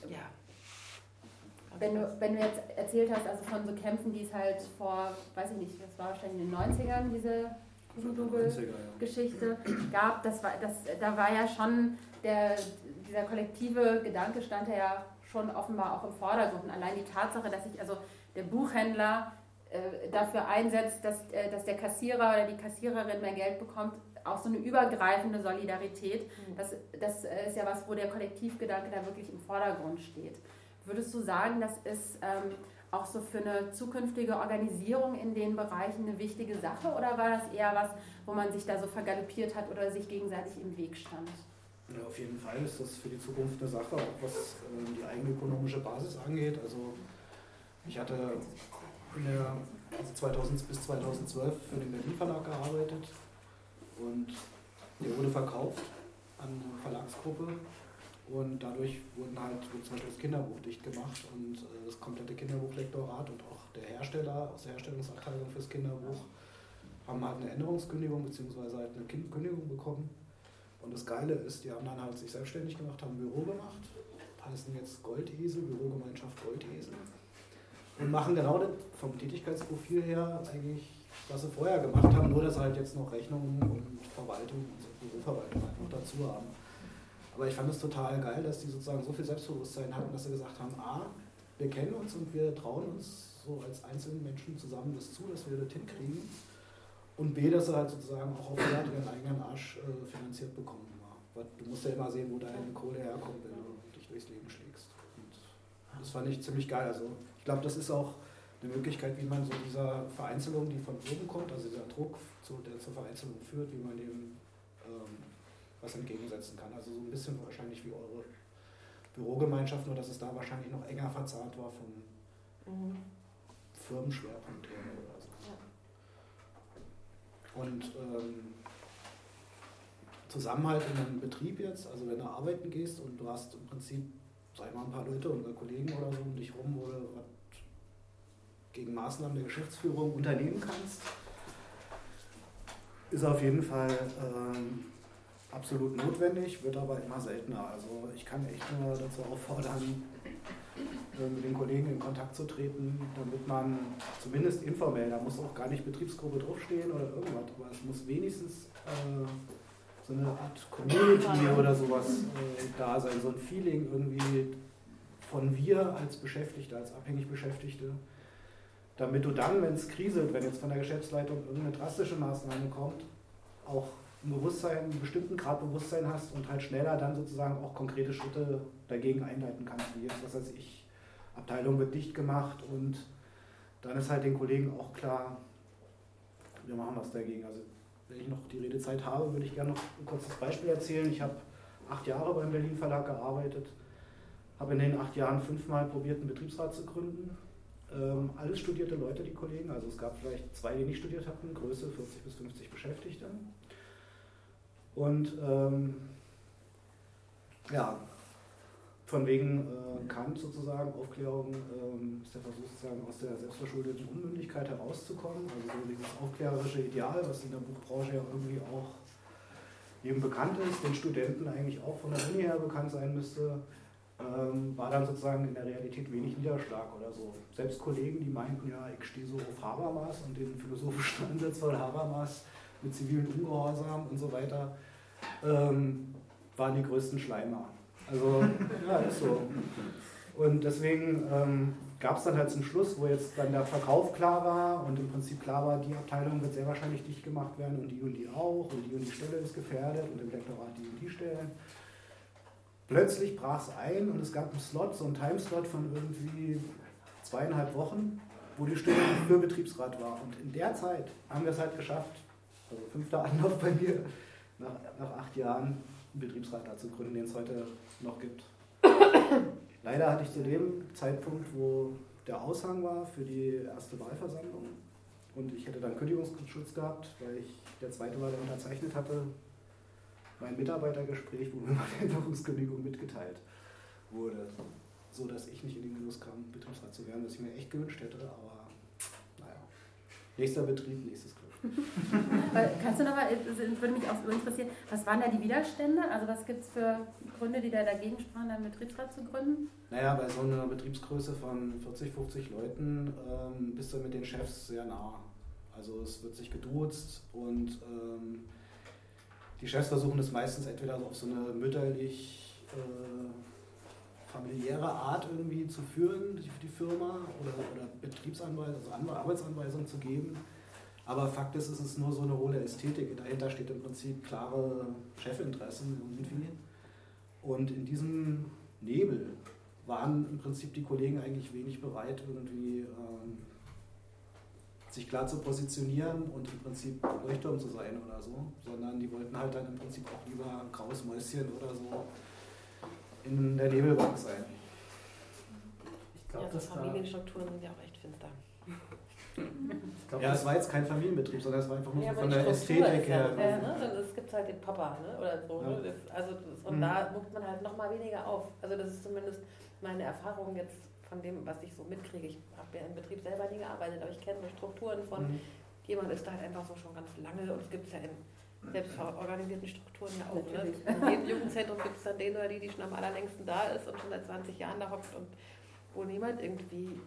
Ja.
Wenn du, wenn du jetzt erzählt hast, also von so Kämpfen, die es halt vor, weiß ich nicht, das war wahrscheinlich in den 90ern, diese Google-Geschichte gab, das war, das, da war ja schon der, dieser kollektive Gedanke stand ja schon offenbar auch im Vordergrund. Und allein die Tatsache, dass sich also der Buchhändler äh, dafür einsetzt, dass, äh, dass der Kassierer oder die Kassiererin mehr Geld bekommt, auch so eine übergreifende Solidarität. Mhm. Das, das ist ja was, wo der Kollektivgedanke da wirklich im Vordergrund steht. Würdest du sagen, das ist ähm, auch so für eine zukünftige Organisierung in den Bereichen eine wichtige Sache oder war das eher was, wo man sich da so vergaloppiert hat oder sich gegenseitig im Weg stand?
Ja, auf jeden Fall ist das für die Zukunft eine Sache, auch was äh, die eigene ökonomische Basis angeht. Also ich hatte in der, also 2000 bis 2012 für den Berlin Verlag gearbeitet und der wurde verkauft an eine Verlagsgruppe und dadurch wurden halt zum Beispiel das Kinderbuch dicht gemacht und äh, das komplette Kinderbuchlektorat und auch der Hersteller aus der Herstellungsabteilung fürs Kinderbuch haben halt eine Änderungskündigung bzw. halt eine Kündigung bekommen. Und das Geile ist, die haben dann halt sich selbstständig gemacht, haben ein Büro gemacht, heißen jetzt Goldesel, Bürogemeinschaft Goldesel und machen genau das vom Tätigkeitsprofil her eigentlich was sie vorher gemacht haben, nur dass halt jetzt noch Rechnungen und Verwaltung und so Büroverwaltung halt noch dazu haben. Aber ich fand es total geil, dass die sozusagen so viel Selbstbewusstsein hatten, dass sie gesagt haben, a, wir kennen uns und wir trauen uns so als einzelne Menschen zusammen das zu, dass wir das hinkriegen. Und b, dass sie halt sozusagen auch auf ihren eigenen Arsch äh, finanziert bekommen. Weil du musst ja immer sehen, wo deine Kohle herkommt, wenn du dich durchs Leben schlägst. Und das fand ich ziemlich geil. Also ich glaube, das ist auch eine Möglichkeit, wie man so dieser Vereinzelung, die von oben kommt, also dieser Druck, zu, der zur Vereinzelung führt, wie man dem ähm, was entgegensetzen kann. Also so ein bisschen wahrscheinlich wie eure Bürogemeinschaft, nur dass es da wahrscheinlich noch enger verzahnt war vom mhm. Firmenschwerpunkt her oder so. Und ähm, Zusammenhalt in einem Betrieb jetzt, also wenn du arbeiten gehst und du hast im Prinzip, sag mal, ein paar Leute oder Kollegen oder so um dich rum, wo du was gegen Maßnahmen der Geschäftsführung unternehmen kannst, ist auf jeden Fall ähm, absolut notwendig, wird aber immer seltener. Also ich kann echt nur dazu auffordern, äh, mit den Kollegen in Kontakt zu treten, damit man zumindest informell, da muss auch gar nicht Betriebsgruppe draufstehen oder irgendwas, aber es muss wenigstens äh, so eine Art Community oder sowas äh, da sein, so ein Feeling irgendwie von wir als Beschäftigte, als abhängig Beschäftigte, damit du dann, wenn es kriselt, wenn jetzt von der Geschäftsleitung irgendeine drastische Maßnahme kommt, auch ein Bewusstsein, einen bestimmten Grad Bewusstsein hast und halt schneller dann sozusagen auch konkrete Schritte dagegen einleiten kannst, wie jetzt, was weiß ich, Abteilung wird dicht gemacht und dann ist halt den Kollegen auch klar, wir machen was dagegen. Also wenn ich noch die Redezeit habe, würde ich gerne noch ein kurzes Beispiel erzählen. Ich habe acht Jahre beim Berlin Verlag gearbeitet, habe in den acht Jahren fünfmal probiert, einen Betriebsrat zu gründen. Ähm, alles studierte Leute, die Kollegen. Also es gab vielleicht zwei, die nicht studiert hatten, Größe 40 bis 50 Beschäftigte. Und ähm, ja, von wegen äh, Kant sozusagen, Aufklärung ähm, ist der Versuch sozusagen aus der selbstverschuldeten Unmündigkeit herauszukommen. Also so dieses aufklärerische Ideal, was in der Buchbranche ja irgendwie auch jedem bekannt ist, den Studenten eigentlich auch von der Uni her bekannt sein müsste, ähm, war dann sozusagen in der Realität wenig Niederschlag oder so. Selbst Kollegen, die meinten, ja, ich stehe so auf Habermas und den philosophischen Ansatz von Habermas mit zivilen Ungehorsam und so weiter, ähm, waren die größten Schleimer. Also, ja, ist so. Und deswegen ähm, gab es dann halt zum Schluss, wo jetzt dann der Verkauf klar war und im Prinzip klar war, die Abteilung wird sehr wahrscheinlich dicht gemacht werden und die und die auch und die und die Stelle ist gefährdet und im Lektorat die und die Stellen. Plötzlich brach es ein und es gab einen Slot, so einen Timeslot von irgendwie zweieinhalb Wochen, wo die Stelle für Betriebsrat war. Und in der Zeit haben wir es halt geschafft, also fünfter Anlauf bei mir, nach, nach acht Jahren einen Betriebsrat dazu gründen, den es heute noch gibt. Leider hatte ich zu dem Zeitpunkt, wo der Aushang war für die erste Wahlversammlung und ich hätte dann Kündigungsschutz gehabt, weil ich der zweite Wahl unterzeichnet hatte, mein Mitarbeitergespräch, wo mir meine Änderungskündigung mitgeteilt wurde, so dass ich nicht in den Genuss kam, Betriebsrat zu werden, was ich mir echt gewünscht hätte, aber naja. Nächster Betrieb, nächstes Glück.
Kannst du nochmal, würde mich auch interessieren, was waren da die Widerstände? Also was gibt es für Gründe, die da dagegen sprachen, einen Betriebsrat zu gründen?
Naja, bei so einer Betriebsgröße von 40, 50 Leuten ähm, bist du mit den Chefs sehr nah. Also es wird sich geduzt und ähm, die Chefs versuchen es meistens entweder auf so eine mütterlich äh, familiäre Art irgendwie zu führen, die, die Firma, oder, oder Betriebsanweisungen, also Arbeitsanweisungen zu geben aber Fakt ist, es ist nur so eine hohle Ästhetik. Dahinter steht im Prinzip klare Chefinteressen irgendwie. Und in diesem Nebel waren im Prinzip die Kollegen eigentlich wenig bereit, irgendwie ähm, sich klar zu positionieren und im Prinzip Leuchtturm zu sein oder so, sondern die wollten halt dann im Prinzip auch lieber graues Mäuschen oder so in der Nebelbank sein.
Ich glaube, ja, so Familienstrukturen sind ja auch echt finster.
Glaub, ja, es war jetzt kein Familienbetrieb, sondern es war einfach nur ja, so von der Ästhetik her.
Ja, äh, ne? Es gibt halt den Papa ne? oder so. Ne? Ja. Das, also das, und mhm. da muckt man halt noch mal weniger auf. Also das ist zumindest meine Erfahrung jetzt von dem, was ich so mitkriege. Ich habe ja im Betrieb selber nie gearbeitet, aber ich kenne so Strukturen von, mhm. jemand ist da halt einfach so schon ganz lange und es gibt es ja in selbstorganisierten Strukturen ja auch. Ne? In jedem Jugendzentrum gibt es dann den oder die, die schon am allerlängsten da ist und schon seit 20 Jahren da hockt und wo niemand irgendwie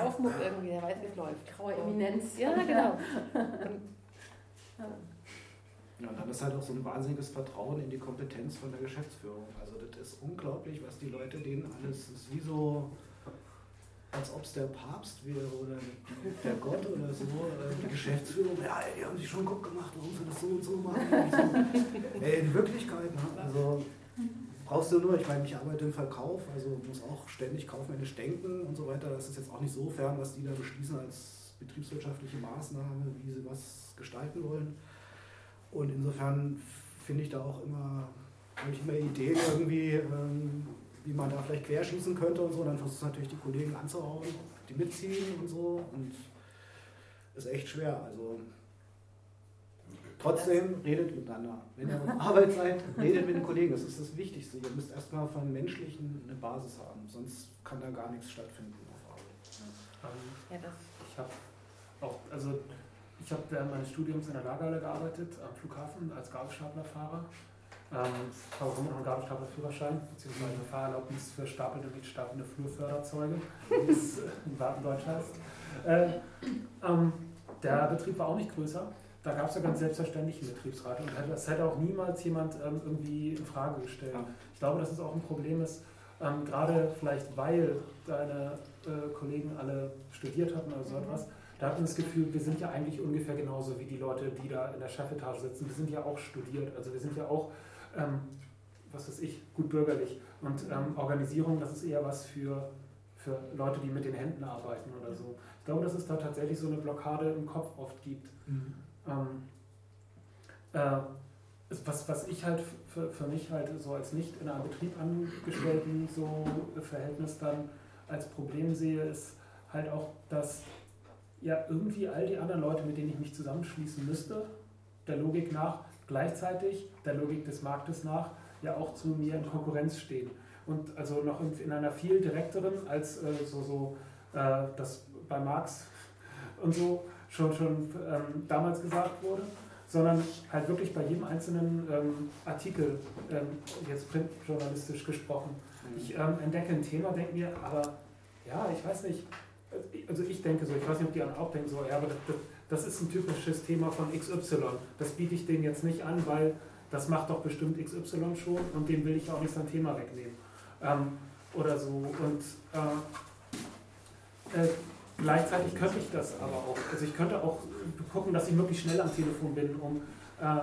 aufmuckt irgendwie, der weiß, wie es läuft.
Graue Eminenz.
Ja, genau.
Ja, und dann ist halt auch so ein wahnsinniges Vertrauen in die Kompetenz von der Geschäftsführung. Also das ist unglaublich, was die Leute denen alles, ist wie so, als ob es der Papst wäre oder der Gott oder so, äh, die Geschäftsführung, ja, die haben sich schon gut gemacht, warum sie das so und so machen. Und so. Ey, in Wirklichkeit, ne? also brauchst du nur, ich meine, ich arbeite im Verkauf, also muss auch ständig kaufmännisch denken und so weiter. Das ist jetzt auch nicht so fern, was die da beschließen als betriebswirtschaftliche Maßnahme, wie sie was gestalten wollen. Und insofern finde ich da auch immer, habe ich immer Ideen irgendwie, ähm, wie man da vielleicht querschießen könnte und so. Dann versuchst du natürlich die Kollegen anzuhauen, die mitziehen und so. Und ist echt schwer. Also Trotzdem redet miteinander. Wenn ihr auf Arbeit seid, redet mit den Kollegen. Das ist das Wichtigste. Ihr müsst erstmal von Menschlichen eine Basis haben, sonst kann da gar nichts stattfinden auf Arbeit.
Ja, das ich habe auch, also ich habe während meines Studiums in der Lagerhalle gearbeitet, am Flughafen als Gabelstaplerfahrer. Ähm, habe auch immer noch einen Gabelstaplerführerschein, beziehungsweise eine Fahrerlaubnis für stapelnde, nicht stapelnde Flurförderzeuge, wie es in Wartendeutsch heißt. Äh, ähm, der Betrieb war auch nicht größer da gab es ja ganz selbstverständlich einen Betriebsrat und das hätte auch niemals jemand ähm, irgendwie in Frage gestellt. Ich glaube, dass es auch ein Problem ist, ähm, gerade vielleicht weil deine äh, Kollegen alle studiert hatten oder so mhm. etwas, da hat man das Gefühl, wir sind ja eigentlich ungefähr genauso wie die Leute, die da in der Chefetage sitzen. Wir sind ja auch studiert, also wir sind ja auch, ähm, was weiß ich, gut bürgerlich. Und ähm, Organisierung, das ist eher was für für Leute, die mit den Händen arbeiten oder so. Ich glaube, dass es da tatsächlich so eine Blockade im Kopf oft gibt. Mhm. Ähm, äh, was, was ich halt für, für mich halt so als nicht in einem Betrieb angestellten so Verhältnis dann als Problem sehe, ist halt auch, dass ja irgendwie all die anderen Leute, mit denen ich mich zusammenschließen müsste, der Logik nach, gleichzeitig der Logik des Marktes nach, ja auch zu mir in Konkurrenz stehen. Und also noch in, in einer viel direkteren als äh, so, so äh, das bei Marx und so schon, schon ähm, damals gesagt wurde sondern halt wirklich bei jedem einzelnen ähm, Artikel, ähm, jetzt printjournalistisch gesprochen. Mhm. Ich ähm, entdecke ein Thema, denke mir, aber ja, ich weiß nicht, also ich denke so, ich weiß nicht, ob die anderen auch denken so, ja, aber das, das, das ist ein typisches Thema von XY. Das biete ich denen jetzt nicht an, weil das macht doch bestimmt XY schon und dem will ich auch nicht sein Thema wegnehmen. Ähm, oder so. Und äh, äh, Gleichzeitig könnte ich das aber auch. Also ich könnte auch gucken, dass ich möglichst schnell am Telefon bin, um äh,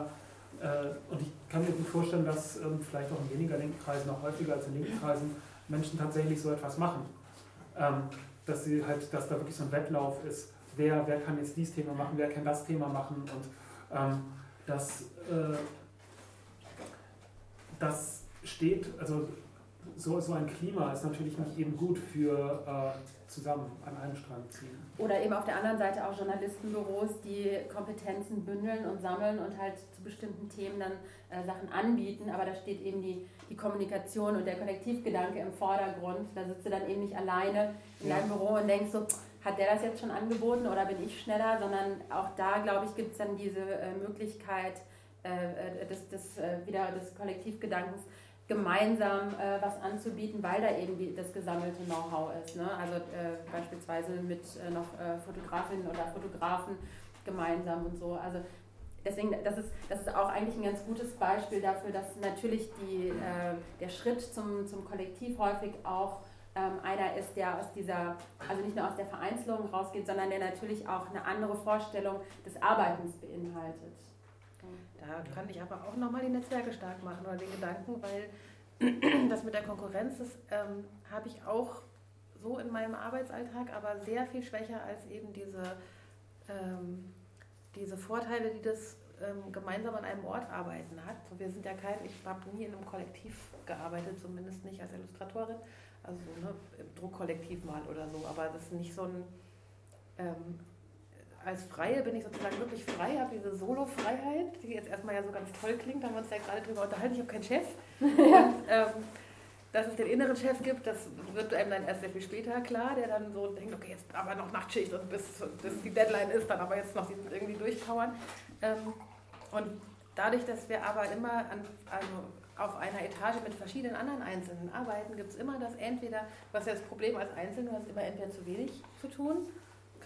äh, und ich kann mir gut vorstellen, dass ähm, vielleicht auch in weniger linken Kreisen, auch häufiger als in linken Kreisen, Menschen tatsächlich so etwas machen. Ähm, dass sie halt, dass da wirklich so ein Wettlauf ist, wer, wer kann jetzt dieses Thema machen, wer kann das Thema machen? Und ähm, das, äh, das steht, also so, so ein Klima ist natürlich nicht eben gut für äh, zusammen an einem Strang ziehen.
Oder eben auf der anderen Seite auch Journalistenbüros, die Kompetenzen bündeln und sammeln und halt zu bestimmten Themen dann äh, Sachen anbieten. Aber da steht eben die, die Kommunikation und der Kollektivgedanke im Vordergrund. Da sitzt du dann eben nicht alleine in ja. deinem Büro und denkst so, hat der das jetzt schon angeboten oder bin ich schneller? Sondern auch da, glaube ich, gibt es dann diese äh, Möglichkeit äh, äh des, des, äh, wieder des Kollektivgedankens gemeinsam äh, was anzubieten, weil da eben die, das gesammelte Know-how ist. Ne? Also äh, beispielsweise mit äh, noch äh, Fotografinnen oder Fotografen gemeinsam und so. Also deswegen, das ist, das ist auch eigentlich ein ganz gutes Beispiel dafür, dass natürlich die, äh, der Schritt zum, zum Kollektiv häufig auch ähm, einer ist, der aus dieser, also nicht nur aus der Vereinzelung rausgeht, sondern der natürlich auch eine andere Vorstellung des Arbeitens beinhaltet.
Da kann ich aber auch nochmal die Netzwerke stark machen oder den Gedanken, weil das mit der Konkurrenz, das ähm, habe ich auch so in meinem Arbeitsalltag, aber sehr viel schwächer als eben diese, ähm, diese Vorteile, die das ähm, gemeinsam an einem Ort arbeiten hat. So, wir sind ja kein, ich habe nie in einem Kollektiv gearbeitet, zumindest nicht als Illustratorin, also ne, im Druckkollektiv mal oder so, aber das ist nicht so ein ähm, als Freie bin ich sozusagen wirklich frei, habe diese Solo-Freiheit, die jetzt erstmal ja so ganz toll klingt, da haben wir uns ja gerade drüber unterhalten, ich habe keinen Chef. Und, ähm, dass es den inneren Chef gibt, das wird einem dann erst sehr viel später klar, der dann so denkt, okay, jetzt aber noch Nachtschicht und bis, bis die Deadline ist, dann aber jetzt noch irgendwie durchpowern. Ähm, und dadurch, dass wir aber immer an, also auf einer Etage mit verschiedenen anderen Einzelnen arbeiten, gibt es immer das entweder, was ja das Problem als Einzelne, du hast immer entweder zu wenig zu tun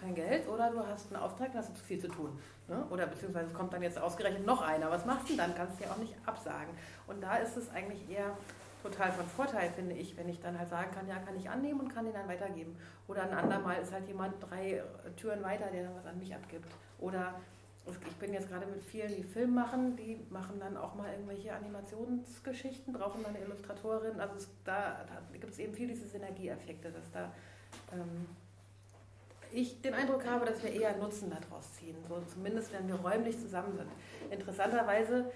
kein Geld oder du hast einen Auftrag, hast du zu viel zu tun. Ne? Oder beziehungsweise kommt dann jetzt ausgerechnet noch einer. Was machst du dann? Kannst du ja auch nicht absagen. Und da ist es eigentlich eher total von Vorteil, finde ich, wenn ich dann halt sagen kann, ja, kann ich annehmen und kann den dann weitergeben. Oder ein andermal ist halt jemand drei Türen weiter, der dann was an mich abgibt. Oder ich bin jetzt gerade mit vielen, die Film machen, die machen dann auch mal irgendwelche Animationsgeschichten, brauchen dann eine Illustratorin. Also es, da, da gibt es eben viel diese Synergieeffekte, dass da ähm, ich den Eindruck habe, dass wir eher Nutzen daraus ziehen, so zumindest wenn wir räumlich zusammen sind. Interessanterweise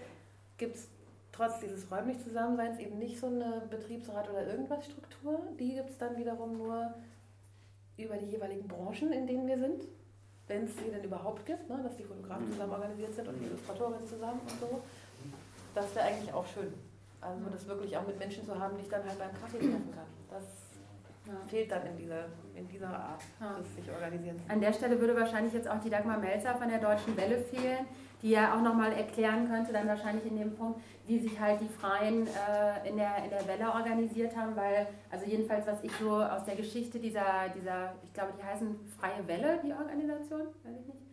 gibt es trotz dieses räumlich Zusammenseins eben nicht so eine Betriebsrat oder irgendwas Struktur. Die gibt es dann wiederum nur über die jeweiligen Branchen, in denen wir sind, wenn es sie denn überhaupt gibt, ne, dass die Fotografen mhm. zusammen organisiert sind und die Illustratorinnen zusammen und so. Das wäre eigentlich auch schön. Also das wirklich auch mit Menschen zu haben, die ich dann halt beim Kaffee treffen kann. Das ja. fehlt dann in dieser, in dieser Art ja. des sich organisieren.
An der Stelle würde wahrscheinlich jetzt auch die Dagmar Melzer von der Deutschen Welle fehlen, die ja auch nochmal erklären könnte, dann wahrscheinlich in dem Punkt, wie sich halt die Freien äh, in, der, in der Welle organisiert haben, weil, also jedenfalls, was ich so aus der Geschichte dieser, dieser ich glaube, die heißen Freie Welle, die Organisation, weiß ich nicht,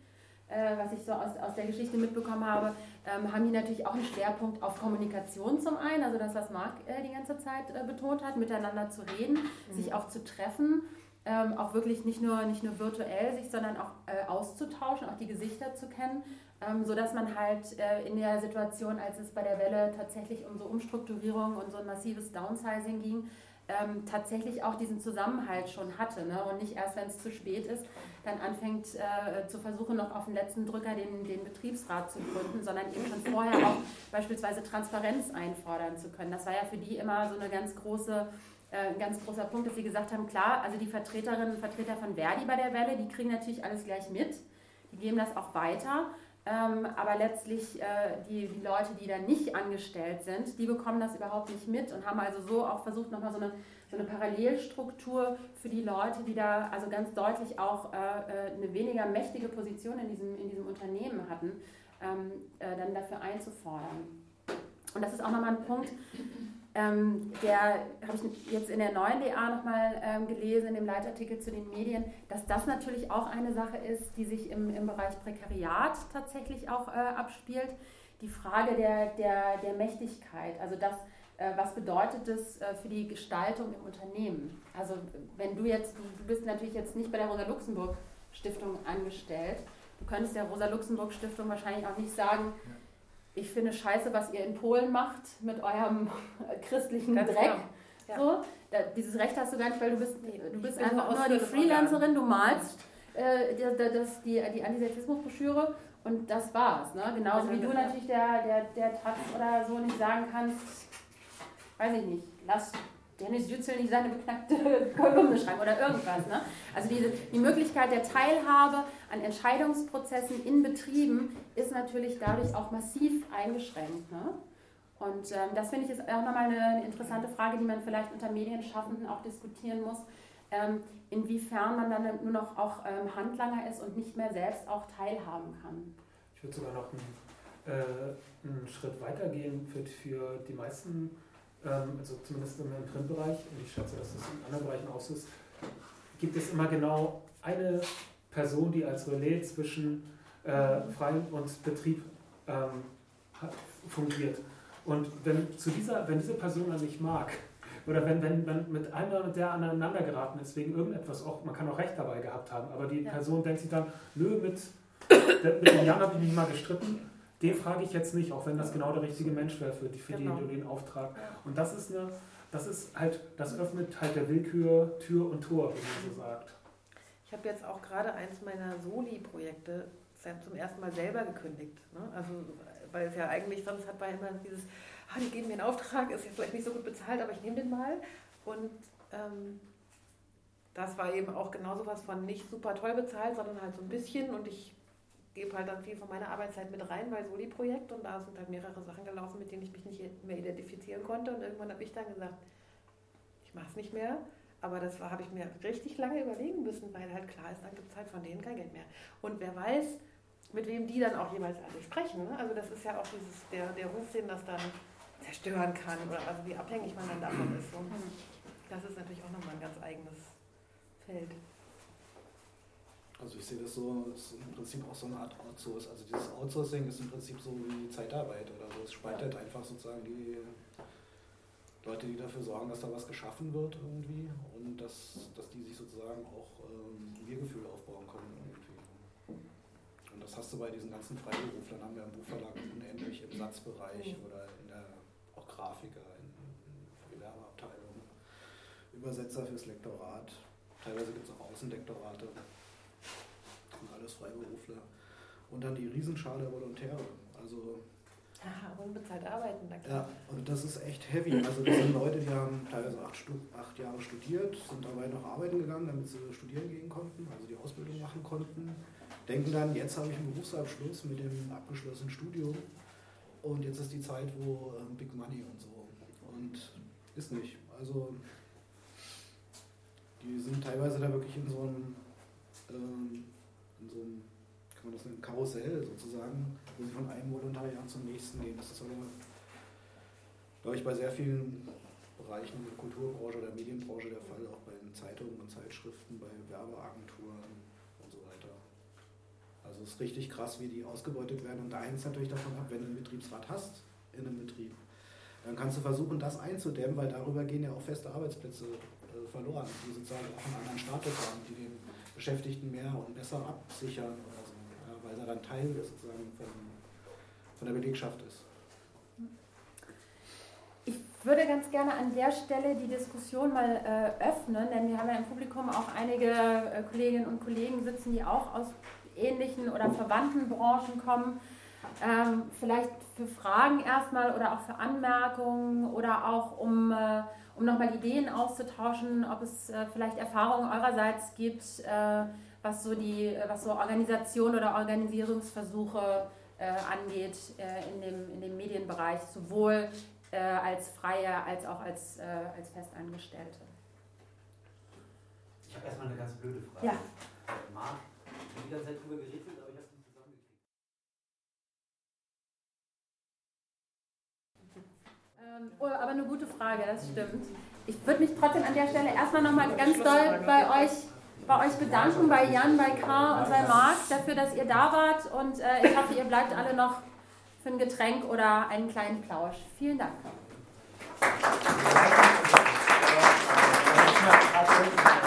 äh, was ich so aus, aus der Geschichte mitbekommen habe, ähm, haben die natürlich auch einen Schwerpunkt auf Kommunikation zum einen, also das, was Marc äh, die ganze Zeit äh, betont hat, miteinander zu reden, mhm. sich auch zu treffen, ähm, auch wirklich nicht nur, nicht nur virtuell sich, sondern auch äh, auszutauschen, auch die Gesichter zu kennen, ähm, sodass man halt äh, in der Situation, als es bei der Welle tatsächlich um so Umstrukturierung und so ein massives Downsizing ging, ähm, tatsächlich auch diesen Zusammenhalt schon hatte ne? und nicht erst, wenn es zu spät ist, dann anfängt äh, zu versuchen, noch auf den letzten Drücker den, den Betriebsrat zu gründen, sondern eben schon vorher auch beispielsweise Transparenz einfordern zu können. Das war ja für die immer so eine ganz große äh, ein ganz großer Punkt, dass sie gesagt haben, klar, also die Vertreterinnen und Vertreter von Verdi bei der Welle, die kriegen natürlich alles gleich mit, die geben das auch weiter, ähm, aber letztlich äh, die, die Leute, die da nicht angestellt sind, die bekommen das überhaupt nicht mit und haben also so auch versucht, nochmal so eine, so eine Parallelstruktur für die Leute, die da also ganz deutlich auch äh, äh eine weniger mächtige Position in diesem, in diesem Unternehmen hatten, ähm, äh, dann dafür einzufordern. Und das ist auch nochmal ein Punkt, ähm, der habe ich jetzt in der neuen DA nochmal ähm, gelesen, in dem Leitartikel zu den Medien, dass das natürlich auch eine Sache ist, die sich im, im Bereich Prekariat tatsächlich auch äh, abspielt. Die Frage der, der, der Mächtigkeit, also das, äh, was bedeutet das äh, für die Gestaltung im Unternehmen? Also wenn du jetzt, du bist natürlich jetzt nicht bei der Rosa-Luxemburg-Stiftung angestellt, du könntest der Rosa-Luxemburg-Stiftung wahrscheinlich auch nicht sagen, ja ich finde scheiße, was ihr in Polen macht mit eurem christlichen Ganz Dreck. Ja. So, da, dieses Recht hast du gar nicht, weil du bist, du bist einfach nur die Freelancerin, du malst äh, das, die, die Antisemitismusbroschüre und das war's. Ne? Genauso wie du natürlich der, der, der Taz oder so nicht sagen kannst, weiß ich nicht, lass Dennis Yücel nicht seine beknackte Kolumne schreiben oder irgendwas. Ne? Also diese, die Möglichkeit der Teilhabe an Entscheidungsprozessen in Betrieben ist natürlich dadurch auch massiv eingeschränkt. Ne? Und ähm, das finde ich ist auch nochmal eine, interessante Frage, die man vielleicht unter Medienschaffenden auch diskutieren muss, ähm, inwiefern man dann nur noch auch ähm, Handlanger ist und nicht mehr selbst auch teilhaben kann.
Ich würde sogar noch einen, äh, einen Schritt weitergehen für, für die meisten also zumindest im Printbereich, und ich schätze, dass das in anderen Bereichen auch so ist, gibt es immer genau eine Person, die als Relais zwischen äh, Freien und Betrieb ähm, fungiert. Und wenn, zu dieser, wenn diese Person dann nicht mag, oder wenn, wenn man mit einer mit der aneinander geraten ist wegen irgendetwas, auch, man kann auch Recht dabei gehabt haben, aber die ja. Person denkt sich dann, nö, mit, mit dem Jan habe ich mich mal gestritten, den frage ich jetzt nicht, auch wenn das genau der richtige Mensch wäre für, für genau. den, den Auftrag. Und das ist eine, das ist halt, das öffnet halt der Willkür Tür und Tor, wie man so sagt.
Ich habe jetzt auch gerade eins meiner Soli-Projekte zum ersten Mal selber gekündigt. Ne? Also, weil es ja eigentlich sonst hat man immer dieses, ah, die geben mir einen Auftrag, ist jetzt vielleicht nicht so gut bezahlt, aber ich nehme den mal. Und ähm, das war eben auch genauso was von nicht super toll bezahlt, sondern halt so ein bisschen. Und ich gebe halt dann viel von meiner Arbeitszeit mit rein bei Soli-Projekt und da sind halt mehrere Sachen gelaufen, mit denen ich mich nicht mehr identifizieren konnte und irgendwann habe ich dann gesagt, ich mache es nicht mehr. Aber das habe ich mir richtig lange überlegen müssen, weil halt klar ist, dann gibt es halt von denen kein Geld mehr. Und wer weiß, mit wem die dann auch jeweils alle sprechen. Ne? Also das ist ja auch dieses, der, der Ruf, den das dann zerstören kann oder also wie abhängig man dann davon ist. Und das ist natürlich auch nochmal ein ganz eigenes Feld.
Also ich sehe das so, das ist im Prinzip auch so eine Art Outsource. Also dieses Outsourcing ist im Prinzip so wie Zeitarbeit oder so. Es spaltet einfach sozusagen die Leute, die dafür sorgen, dass da was geschaffen wird irgendwie und dass, dass die sich sozusagen auch ähm, Wir-Gefühl aufbauen können irgendwie. Und das hast du bei diesen ganzen Freiberuflern, haben wir im Buchverlag unendlich im Satzbereich oder in der auch Grafiker, in, in Gewerbeabteilung, Übersetzer fürs Lektorat. Teilweise gibt es auch Außendektorate alles Freiberufler. Und dann die Riesenschale der Volontäre. Also
Aha, unbezahlt arbeiten.
Da ja, und das ist echt heavy. Also das sind Leute, die haben teilweise acht, acht Jahre studiert, sind dabei noch arbeiten gegangen, damit sie studieren gehen konnten, also die Ausbildung machen konnten. Denken dann, jetzt habe ich einen Berufsabschluss mit dem abgeschlossenen Studium und jetzt ist die Zeit, wo ähm, Big Money und so. Und ist nicht. Also die sind teilweise da wirklich in so einem ähm, in so einem, kann man das nennen, Karussell sozusagen, wo sie von einem Volontariat zum nächsten gehen. Das ist aber, glaube ich, bei sehr vielen Bereichen der Kulturbranche oder Medienbranche der Fall, auch bei den Zeitungen und Zeitschriften, bei Werbeagenturen und so weiter. Also es ist richtig krass, wie die ausgebeutet werden. Und da hängt es natürlich davon ab, wenn du einen Betriebsrat hast in einem Betrieb, dann kannst du versuchen, das einzudämmen, weil darüber gehen ja auch feste Arbeitsplätze äh, verloren, die sozusagen auch einen anderen Status haben, die den Beschäftigten mehr und besser absichern oder so, ja, weil er dann Teil sozusagen von, von der Belegschaft ist.
Ich würde ganz gerne an der Stelle die Diskussion mal äh, öffnen, denn wir haben ja im Publikum auch einige äh, Kolleginnen und Kollegen sitzen, die auch aus ähnlichen oder verwandten Branchen kommen. Ähm, vielleicht für Fragen erstmal oder auch für Anmerkungen oder auch um, äh, um nochmal Ideen auszutauschen, ob es äh, vielleicht Erfahrungen eurerseits gibt, äh, was, so die, was so Organisation oder Organisierungsversuche äh, angeht in, dem, in dem Medienbereich, sowohl äh, als Freie als auch als, äh, als Festangestellte.
Ich habe erstmal eine ganz blöde Frage.
Ja.
Marc, habe die ganze Zeit drüber gerätselt, aber ich habe es nicht zusammengekriegt.
Ähm, oh, aber eine gute Frage, das stimmt. Ich würde mich trotzdem an der Stelle erstmal nochmal ganz doll bei euch, bei euch bedanken, bei Jan, bei Karl und bei Marc, dafür, dass ihr da wart. Und äh, ich hoffe, ihr bleibt alle noch für ein Getränk oder einen kleinen Plausch. Vielen Dank. Applaus